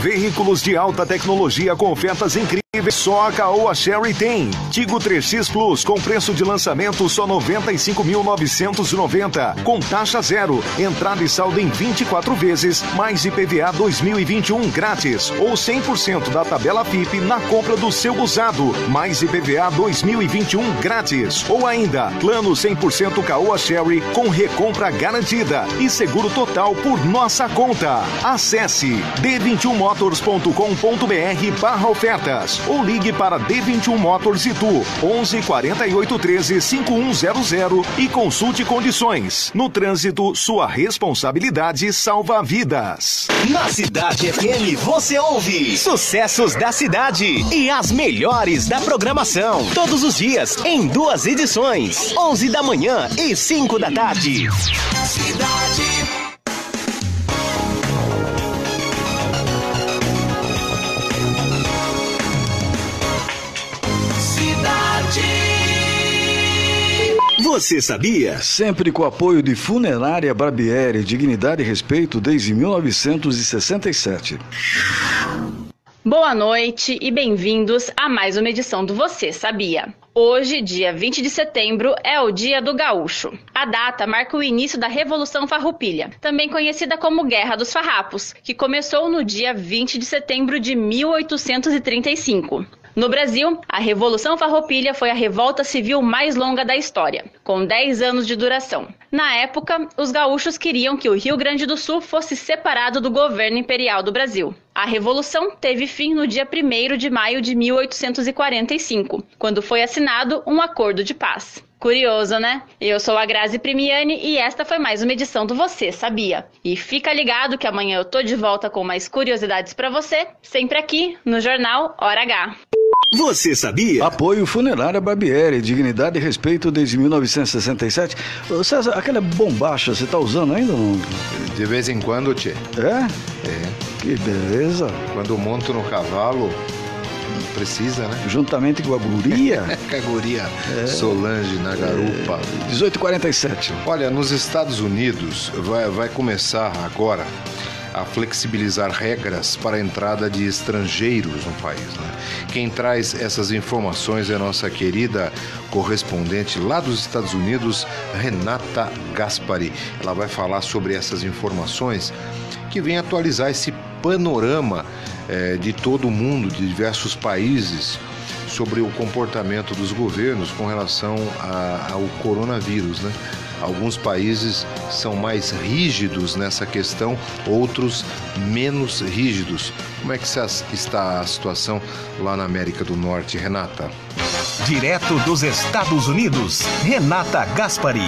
Veículos de alta tecnologia com ofertas incríveis. Só a Caoa Sherry tem. Tigo 3X Plus com preço de lançamento só 95.990 com taxa zero. Entrada e saldo em 24 vezes, mais IPVA 2021 grátis ou 100% da tabela FIP na compra do seu usado, mais IPVA 2021 grátis ou ainda plano 100% Caoa Sherry com recompra garantida e seguro total por nossa conta. Acesse d21motors.com.br/ofertas ou ligue para D21 Motors Itu 11 48 13 5100 e consulte condições. No trânsito, sua responsabilidade salva vidas. Na Cidade FM você ouve sucessos da cidade e as melhores da programação. Todos os dias em duas edições, 11 da manhã e 5 da tarde. Cidade Você sabia? Sempre com o apoio de Funerária Barbieri, dignidade e respeito desde 1967. Boa noite e bem-vindos a mais uma edição do Você Sabia. Hoje, dia 20 de setembro, é o Dia do Gaúcho. A data marca o início da Revolução Farroupilha, também conhecida como Guerra dos Farrapos, que começou no dia 20 de setembro de 1835. No Brasil, a Revolução Farroupilha foi a revolta civil mais longa da história, com 10 anos de duração. Na época, os gaúchos queriam que o Rio Grande do Sul fosse separado do governo imperial do Brasil. A revolução teve fim no dia 1 de maio de 1845, quando foi assinado um acordo de paz. Curioso, né? Eu sou a Grazi Primiani e esta foi mais uma edição do Você Sabia. E fica ligado que amanhã eu tô de volta com mais curiosidades para você, sempre aqui no Jornal Hora H. Você sabia? Apoio Funerária Barbieri, dignidade e respeito desde 1967. Ô, César, aquela bombacha, você tá usando ainda ou não? De vez em quando, Tchê. É? É. Que beleza. Quando monto no cavalo, precisa, né? Juntamente com a guria. com a guria é. Solange na garupa. É. 1847. Olha, nos Estados Unidos vai, vai começar agora a flexibilizar regras para a entrada de estrangeiros no país. Né? Quem traz essas informações é nossa querida correspondente lá dos Estados Unidos, Renata Gaspari. Ela vai falar sobre essas informações que vem atualizar esse panorama é, de todo o mundo, de diversos países, sobre o comportamento dos governos com relação a, ao coronavírus, né? Alguns países são mais rígidos nessa questão, outros menos rígidos. Como é que está a situação lá na América do Norte, Renata? Direto dos Estados Unidos, Renata Gaspari.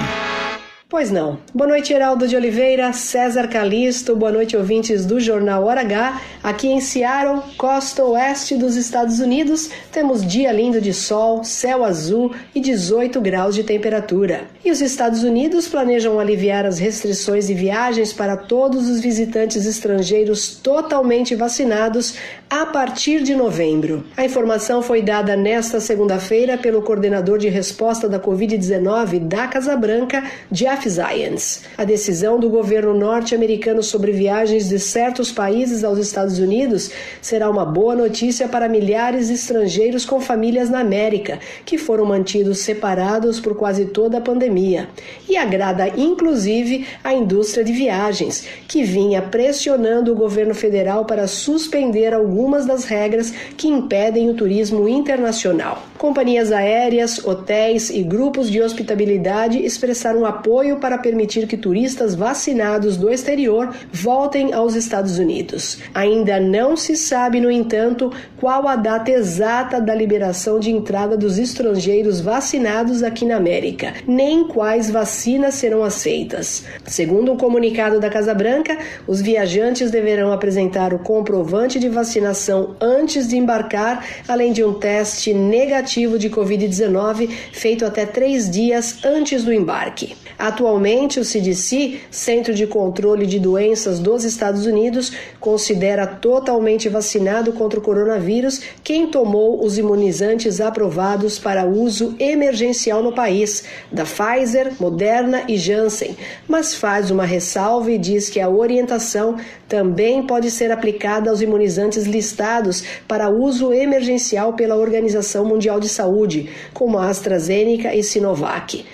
Pois não. Boa noite, Heraldo de Oliveira, César Calisto, boa noite, ouvintes do Jornal Hora H. Aqui em Seattle, costa oeste dos Estados Unidos, temos dia lindo de sol, céu azul e 18 graus de temperatura. E os Estados Unidos planejam aliviar as restrições de viagens para todos os visitantes estrangeiros totalmente vacinados a partir de novembro. A informação foi dada nesta segunda-feira pelo coordenador de resposta da Covid-19 da Casa Branca, Jeff Zients. A decisão do governo norte-americano sobre viagens de certos países aos Estados Unidos será uma boa notícia para milhares de estrangeiros com famílias na América, que foram mantidos separados por quase toda a pandemia. E agrada inclusive a indústria de viagens, que vinha pressionando o governo federal para suspender algumas das regras que impedem o turismo internacional. Companhias aéreas, hotéis e grupos de hospitabilidade expressaram apoio para permitir que turistas vacinados do exterior voltem aos Estados Unidos. Ainda não se sabe, no entanto, qual a data exata da liberação de entrada dos estrangeiros vacinados aqui na América, nem quais vacinas serão aceitas. Segundo um comunicado da Casa Branca, os viajantes deverão apresentar o comprovante de vacinação antes de embarcar, além de um teste negativo de Covid-19 feito até três dias antes do embarque. Atualmente, o CDC, Centro de Controle de Doenças dos Estados Unidos, considera totalmente vacinado contra o coronavírus quem tomou os imunizantes aprovados para uso emergencial no país, da Pfizer, Moderna e Janssen, mas faz uma ressalva e diz que a orientação também pode ser aplicada aos imunizantes listados para uso emergencial pela Organização Mundial de Saúde, como a AstraZeneca e Sinovac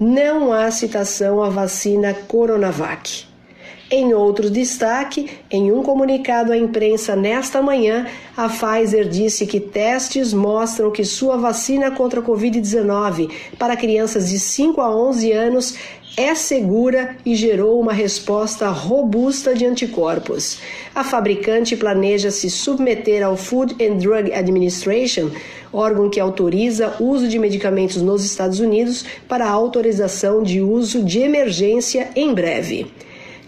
não há citação à vacina Coronavac. Em outro destaque, em um comunicado à imprensa nesta manhã, a Pfizer disse que testes mostram que sua vacina contra a Covid-19 para crianças de 5 a 11 anos é segura e gerou uma resposta robusta de anticorpos. A fabricante planeja se submeter ao Food and Drug Administration, órgão que autoriza uso de medicamentos nos Estados Unidos, para autorização de uso de emergência em breve.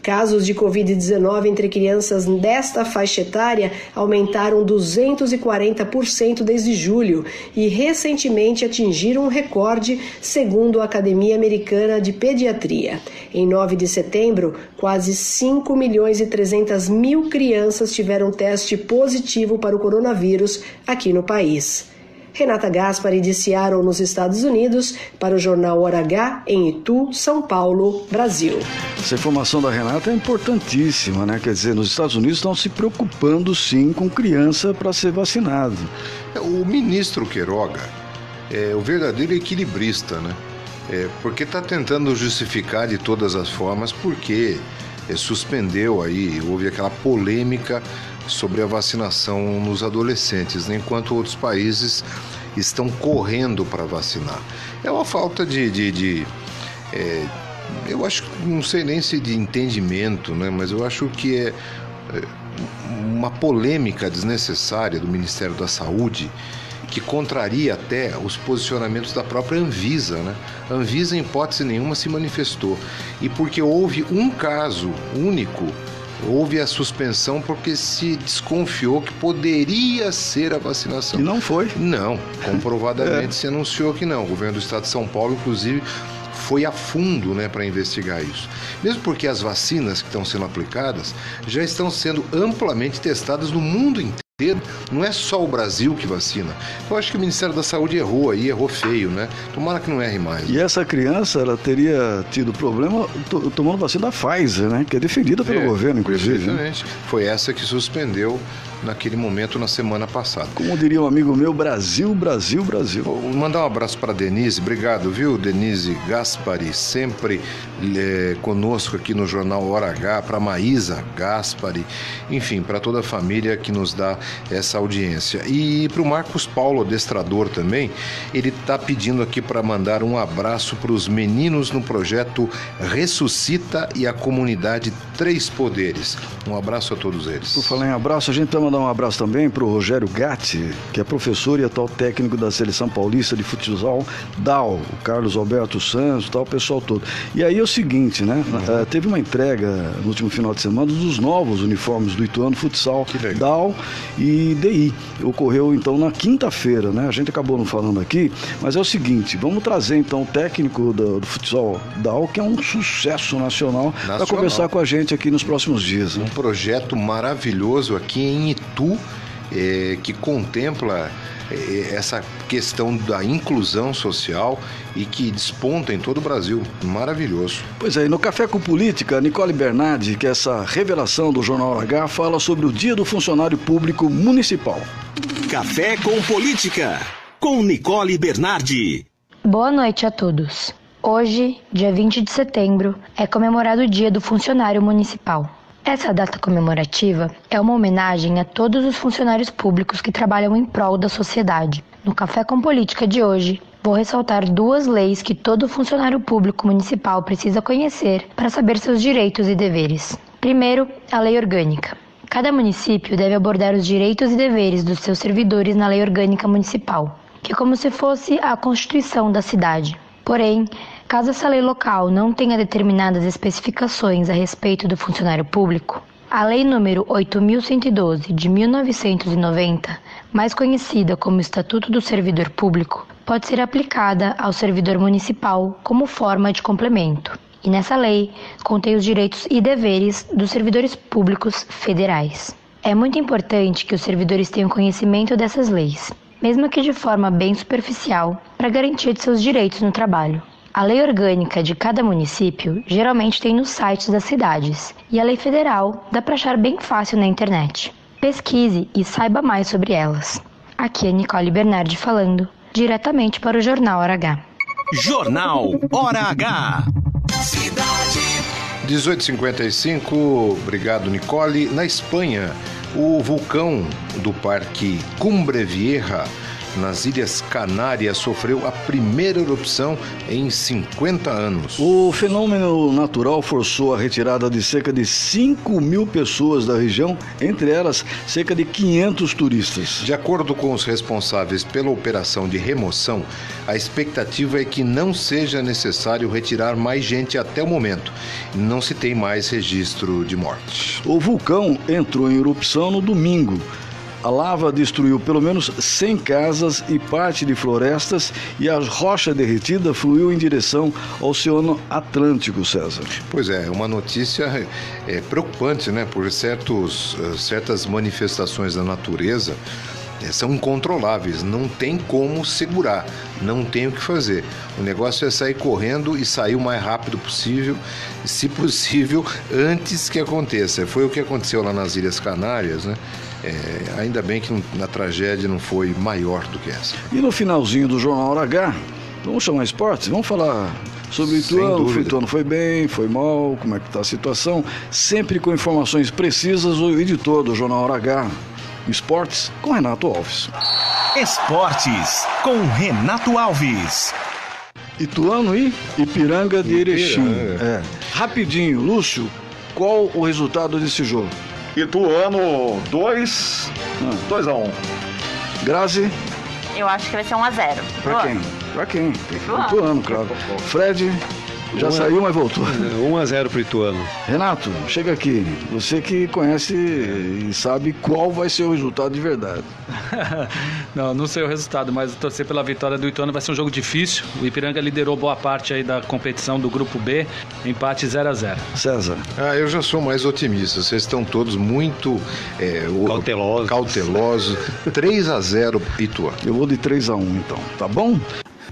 Casos de Covid-19 entre crianças desta faixa etária aumentaram 240% desde julho e recentemente atingiram um recorde, segundo a Academia Americana de Pediatria. Em 9 de setembro, quase 5 milhões e 300 mil crianças tiveram teste positivo para o coronavírus aqui no país. Renata Gaspari de Seattle, nos Estados Unidos, para o jornal Hora H, em Itu, São Paulo, Brasil. Essa informação da Renata é importantíssima, né? Quer dizer, nos Estados Unidos estão se preocupando sim com criança para ser vacinado. O ministro Queiroga é o verdadeiro equilibrista, né? É, porque está tentando justificar de todas as formas porque é, suspendeu aí, houve aquela polêmica sobre a vacinação nos adolescentes, né? enquanto outros países estão correndo para vacinar. É uma falta de. de, de é, eu acho, não sei nem se de entendimento, né? mas eu acho que é, é uma polêmica desnecessária do Ministério da Saúde que contraria até os posicionamentos da própria Anvisa. Né? A Anvisa, em hipótese nenhuma, se manifestou. E porque houve um caso único, houve a suspensão porque se desconfiou que poderia ser a vacinação. E não foi? Não, comprovadamente é. se anunciou que não. O governo do estado de São Paulo, inclusive, foi a fundo né, para investigar isso. Mesmo porque as vacinas que estão sendo aplicadas já estão sendo amplamente testadas no mundo inteiro. Não é só o Brasil que vacina. Eu acho que o Ministério da Saúde errou aí, errou feio, né? Tomara que não erre mais. E essa criança, ela teria tido problema tomando vacina da Pfizer, né? Que é defendida pelo é, governo, inclusive. Né? Exatamente. Né? Foi essa que suspendeu naquele momento na semana passada. Como diria um amigo meu, Brasil, Brasil, Brasil. Vou mandar um abraço para Denise, obrigado, viu, Denise Gaspari, sempre é, conosco aqui no Jornal Hora H, para Maísa Gaspari, enfim, para toda a família que nos dá essa audiência. E para o Marcos Paulo, adestrador também, ele está pedindo aqui para mandar um abraço para os meninos no projeto Ressuscita e a comunidade Três Poderes. Um abraço a todos eles. Por falar em abraço, a gente está mandar um abraço também para o Rogério Gatti, que é professor e atual técnico da Seleção Paulista de Futsal, DAO, o Carlos Alberto Santos, tal, o pessoal todo. E aí é o seguinte, né? Uhum. Uh, teve uma entrega no último final de semana dos novos uniformes do Ituano Futsal, DAO e DI. Ocorreu então na quinta-feira, né? A gente acabou não falando aqui, mas é o seguinte, vamos trazer então o técnico do, do futsal DAO, que é um sucesso nacional, nacional. para conversar com a gente aqui nos próximos dias. Né? Um projeto maravilhoso aqui em Itu Itu, é, que contempla é, essa questão da inclusão social e que desponta em todo o Brasil. Maravilhoso. Pois é, e no Café com Política, Nicole Bernardi, que é essa revelação do Jornal H, fala sobre o Dia do Funcionário Público Municipal. Café com Política, com Nicole Bernardi. Boa noite a todos. Hoje, dia 20 de setembro, é comemorado o Dia do Funcionário Municipal. Essa data comemorativa é uma homenagem a todos os funcionários públicos que trabalham em prol da sociedade. No Café com Política de hoje, vou ressaltar duas leis que todo funcionário público municipal precisa conhecer para saber seus direitos e deveres. Primeiro, a Lei Orgânica. Cada município deve abordar os direitos e deveres dos seus servidores na Lei Orgânica Municipal, que é como se fosse a Constituição da cidade. Porém, Caso essa lei local não tenha determinadas especificações a respeito do funcionário público, a Lei número 8112 de 1990, mais conhecida como Estatuto do Servidor Público, pode ser aplicada ao servidor municipal como forma de complemento. E nessa lei contém os direitos e deveres dos servidores públicos federais. É muito importante que os servidores tenham conhecimento dessas leis, mesmo que de forma bem superficial, para garantia de seus direitos no trabalho. A lei orgânica de cada município geralmente tem nos sites das cidades, e a lei federal dá para achar bem fácil na internet. Pesquise e saiba mais sobre elas. Aqui é Nicole Bernardi falando, diretamente para o Jornal Hora H. Jornal Hora H. Cidade. 1855, obrigado Nicole. Na Espanha, o vulcão do Parque Cumbre Vieja nas Ilhas Canárias, sofreu a primeira erupção em 50 anos. O fenômeno natural forçou a retirada de cerca de 5 mil pessoas da região, entre elas cerca de 500 turistas. De acordo com os responsáveis pela operação de remoção, a expectativa é que não seja necessário retirar mais gente até o momento. Não se tem mais registro de morte. O vulcão entrou em erupção no domingo. A lava destruiu pelo menos 100 casas e parte de florestas e a rocha derretida fluiu em direção ao Oceano Atlântico, César. Pois é, uma notícia é, preocupante, né? Por certos, eh, certas manifestações da natureza é, são incontroláveis, não tem como segurar, não tem o que fazer. O negócio é sair correndo e sair o mais rápido possível, se possível, antes que aconteça. Foi o que aconteceu lá nas Ilhas Canárias, né? É, ainda bem que na tragédia não foi maior do que essa. E no finalzinho do Jornal Hora H, vamos chamar esportes? Vamos falar sobre o Ituano. O Ituano foi bem, foi mal, como é que está a situação. Sempre com informações precisas, o editor do Jornal Hora H, Esportes, com Renato Alves. Esportes, com Renato Alves. Ituano e Ipiranga de Erechim. É. Rapidinho, Lúcio, qual o resultado desse jogo? Ituano 2, 2 a 1 um. Grazi? Eu acho que vai ser 1 a 0 Pra quem? Pra quem? Ituano, claro. Fred? Já Um a- saiu, mas voltou. 1 a 0 pro Ituano. Renato, chega aqui. Você que conhece e sabe qual vai ser o resultado de verdade. não, não sei o resultado, mas torcer pela vitória do Ituano vai ser um jogo difícil. O Ipiranga liderou boa parte aí da competição do grupo B, empate 0 a 0 César. Ah, eu já sou mais otimista. Vocês estão todos muito é, cautelosos. cautelosos. 3 a 0 Ituano. Eu vou de 3 a 1 então, tá bom?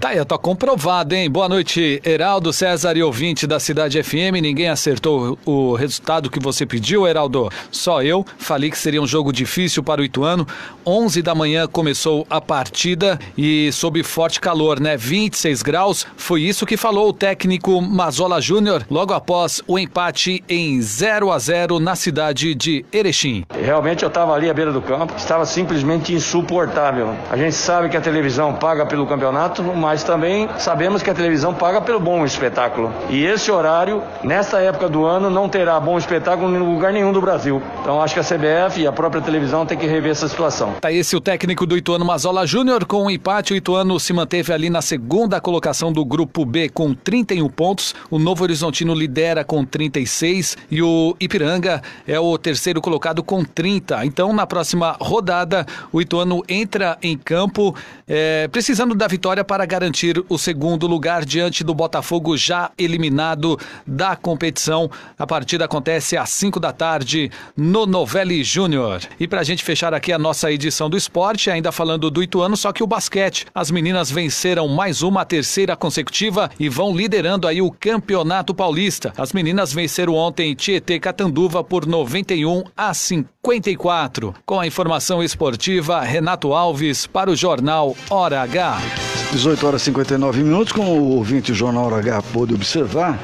Tá aí, tá comprovado, hein? Boa noite, Heraldo, César e ouvinte da Cidade FM. Ninguém acertou o resultado que você pediu, Heraldo. Só eu. Falei que seria um jogo difícil para o Ituano. 11 da manhã começou a partida e sob forte calor, né? 26 graus. Foi isso que falou o técnico Mazola Júnior logo após o empate em 0 a 0 na cidade de Erechim. Realmente eu estava ali à beira do campo, estava simplesmente insuportável. A gente sabe que a televisão paga pelo campeonato, mas também sabemos que a televisão paga pelo bom espetáculo. E esse horário, nesta época do ano, não terá bom espetáculo em lugar nenhum do Brasil. Então acho que a CBF e a própria televisão tem que rever essa situação. Tá esse o técnico do Ituano Mazola Júnior. Com o empate, o Ituano se manteve ali na segunda colocação do grupo B com 31 pontos. O Novo Horizontino lidera com 36 e o Ipiranga é o terceiro colocado com 30. Então, na próxima rodada, o Ituano entra em campo eh, precisando da vitória para garantir o segundo lugar diante do Botafogo já eliminado da competição. A partida acontece às 5 da tarde no Novelli Júnior. E para a gente fechar aqui a nossa edição do esporte, ainda falando do Ituano, só que o basquete. As meninas venceram mais uma terceira consecutiva e vão liderando aí o Campeonato Paulista. As meninas venceram ontem Tietê Catanduva por 91 a 54. Com a informação esportiva, Renato Alves para o jornal Hora H. 18 horas e 59 minutos, como o ouvinte Jornal H pôde observar,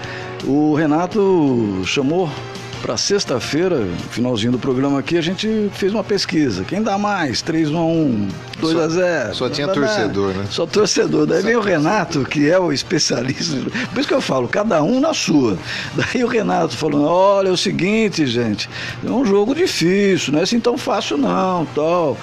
o Renato chamou para sexta-feira, finalzinho do programa aqui, a gente fez uma pesquisa. Quem dá mais? 3 a 1, 2 a 0. Só tinha torcedor, né? Só torcedor. Daí vem o Renato, que é o especialista. Por isso que eu falo, cada um na sua. Daí o Renato falando: olha, é o seguinte, gente, é um jogo difícil, não é assim tão fácil não, tal.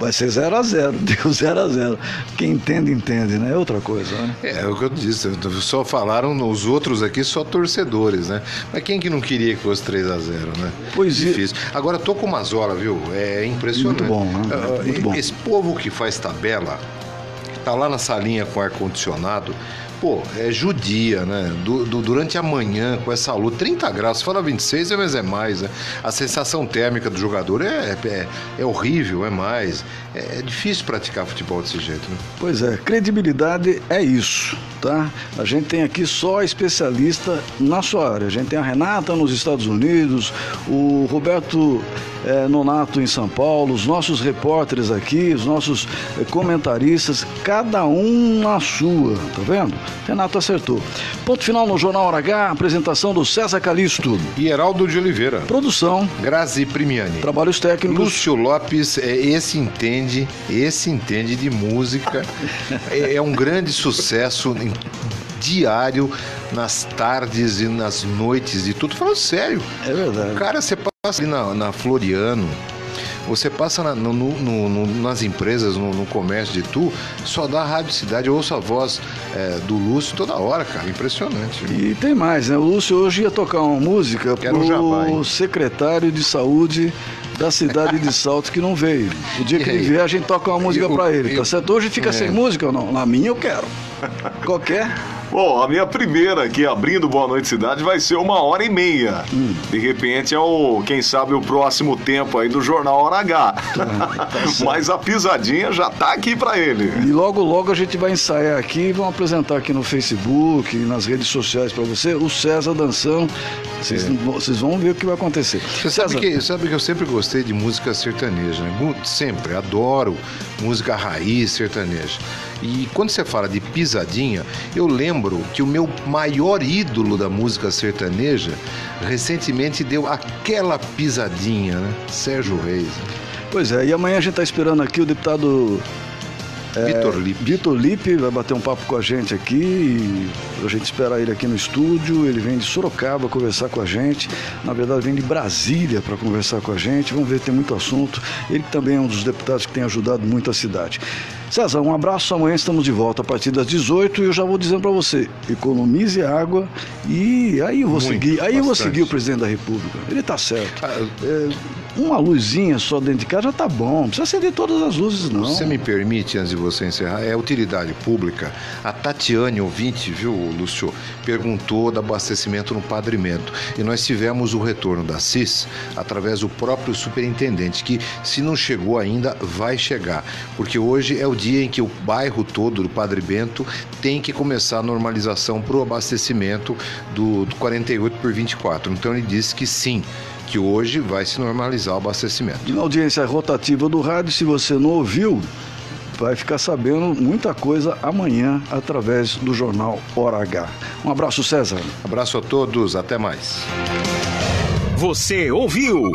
Vai ser 0 a 0 deu 0 a 0 Quem entende, entende, né? É outra coisa, né? É, é o que eu disse, só falaram os outros aqui só torcedores, né? Mas quem que não queria que fosse 3 a 0 né? Pois é. Difícil. Agora, tô com umas horas, viu? É impressionante. Muito bom, né? Ah, Muito bom. Esse povo que faz tabela, tá lá na salinha com ar-condicionado, pô, é judia, né? Du- du- durante a manhã, com essa luz, 30 graus, fala 26, é, mas é mais, né? A sensação térmica do jogador é, é, é horrível, é mais. É, é difícil praticar futebol desse jeito, né? Pois é, credibilidade é isso, tá? A gente tem aqui só especialista na sua área. A gente tem a Renata nos Estados Unidos, o Roberto eh, Nonato em São Paulo, os nossos repórteres aqui, os nossos eh, comentaristas, cada um na sua, tá vendo? Renato acertou. Ponto final no Jornal Hora H, apresentação do César Calixto. E Heraldo de Oliveira. Produção. Grazi Primiani. Trabalhos técnicos. Lúcio Lopes, é, esse entende, esse entende de música. É, é um grande sucesso em- diário nas tardes e nas noites e tudo. Falando sério. É verdade. Cara, você passa ali na, na Floriano. Você passa na- no- no- no- nas empresas, no, comércio de tu, só dá a Rádio Cidade, eu ouço a voz é, do Lúcio toda hora, cara. Impressionante. E tem mais, né? O Lúcio hoje ia tocar uma música pro hein? secretário de saúde da cidade de Salto que não veio. O dia que ele vier, a gente toca uma música o- pra ele, tá o- certo? Hoje fica É. sem música ou não? Na minha eu quero. Qualquer. Bom, a minha primeira aqui, abrindo Boa Noite Cidade, vai ser uma hora e meia. Hum. De repente é o, quem sabe, o próximo tempo aí do Jornal Hora H. Tá Mas a pisadinha já tá aqui pra ele. E logo, logo a gente vai ensaiar aqui e vamos apresentar aqui no Facebook, nas redes sociais para você, o César Danção. Vocês, É. vocês vão ver o que vai acontecer. Você sabe que, sabe que eu sempre gostei de música sertaneja, né? Sempre, adoro música raiz sertaneja. E quando você fala de pisadinha, eu lembro que o meu maior ídolo da música sertaneja recentemente deu aquela pisadinha, né? Sérgio Reis. Pois é, e amanhã a gente está esperando aqui o deputado é, Vitor Lippe. Vitor Lippe vai bater um papo com a gente aqui. E a gente espera ele aqui no estúdio. Ele vem de Sorocaba conversar com a gente. Na verdade, vem de Brasília para conversar com a gente. Vamos ver, tem muito assunto. Ele também é um dos deputados que tem ajudado muito a cidade. César, um abraço. Amanhã estamos de volta a partir das 18 e eu já vou dizendo para você: economize água e aí eu vou Muito, seguir. Aí eu vou bastante. seguir o presidente da República. Ele está certo. É, uma luzinha só dentro de casa já tá bom. Não precisa acender todas as luzes, não. Você me permite, antes de você encerrar, é utilidade pública. A Tatiane, ouvinte, viu, Lúcio, perguntou do abastecimento no Padrimento. E nós tivemos o retorno da CIS através do próprio superintendente, que se não chegou ainda, vai chegar. Porque hoje é o dia em que o bairro todo do Padre Bento tem que começar a normalização para o abastecimento do, do 48 por 24. Então ele disse que sim, que hoje vai se normalizar o abastecimento. E na audiência rotativa do rádio, se você não ouviu, vai ficar sabendo muita coisa amanhã através do jornal Hora H. Um abraço, César. Abraço a todos, até mais. Você ouviu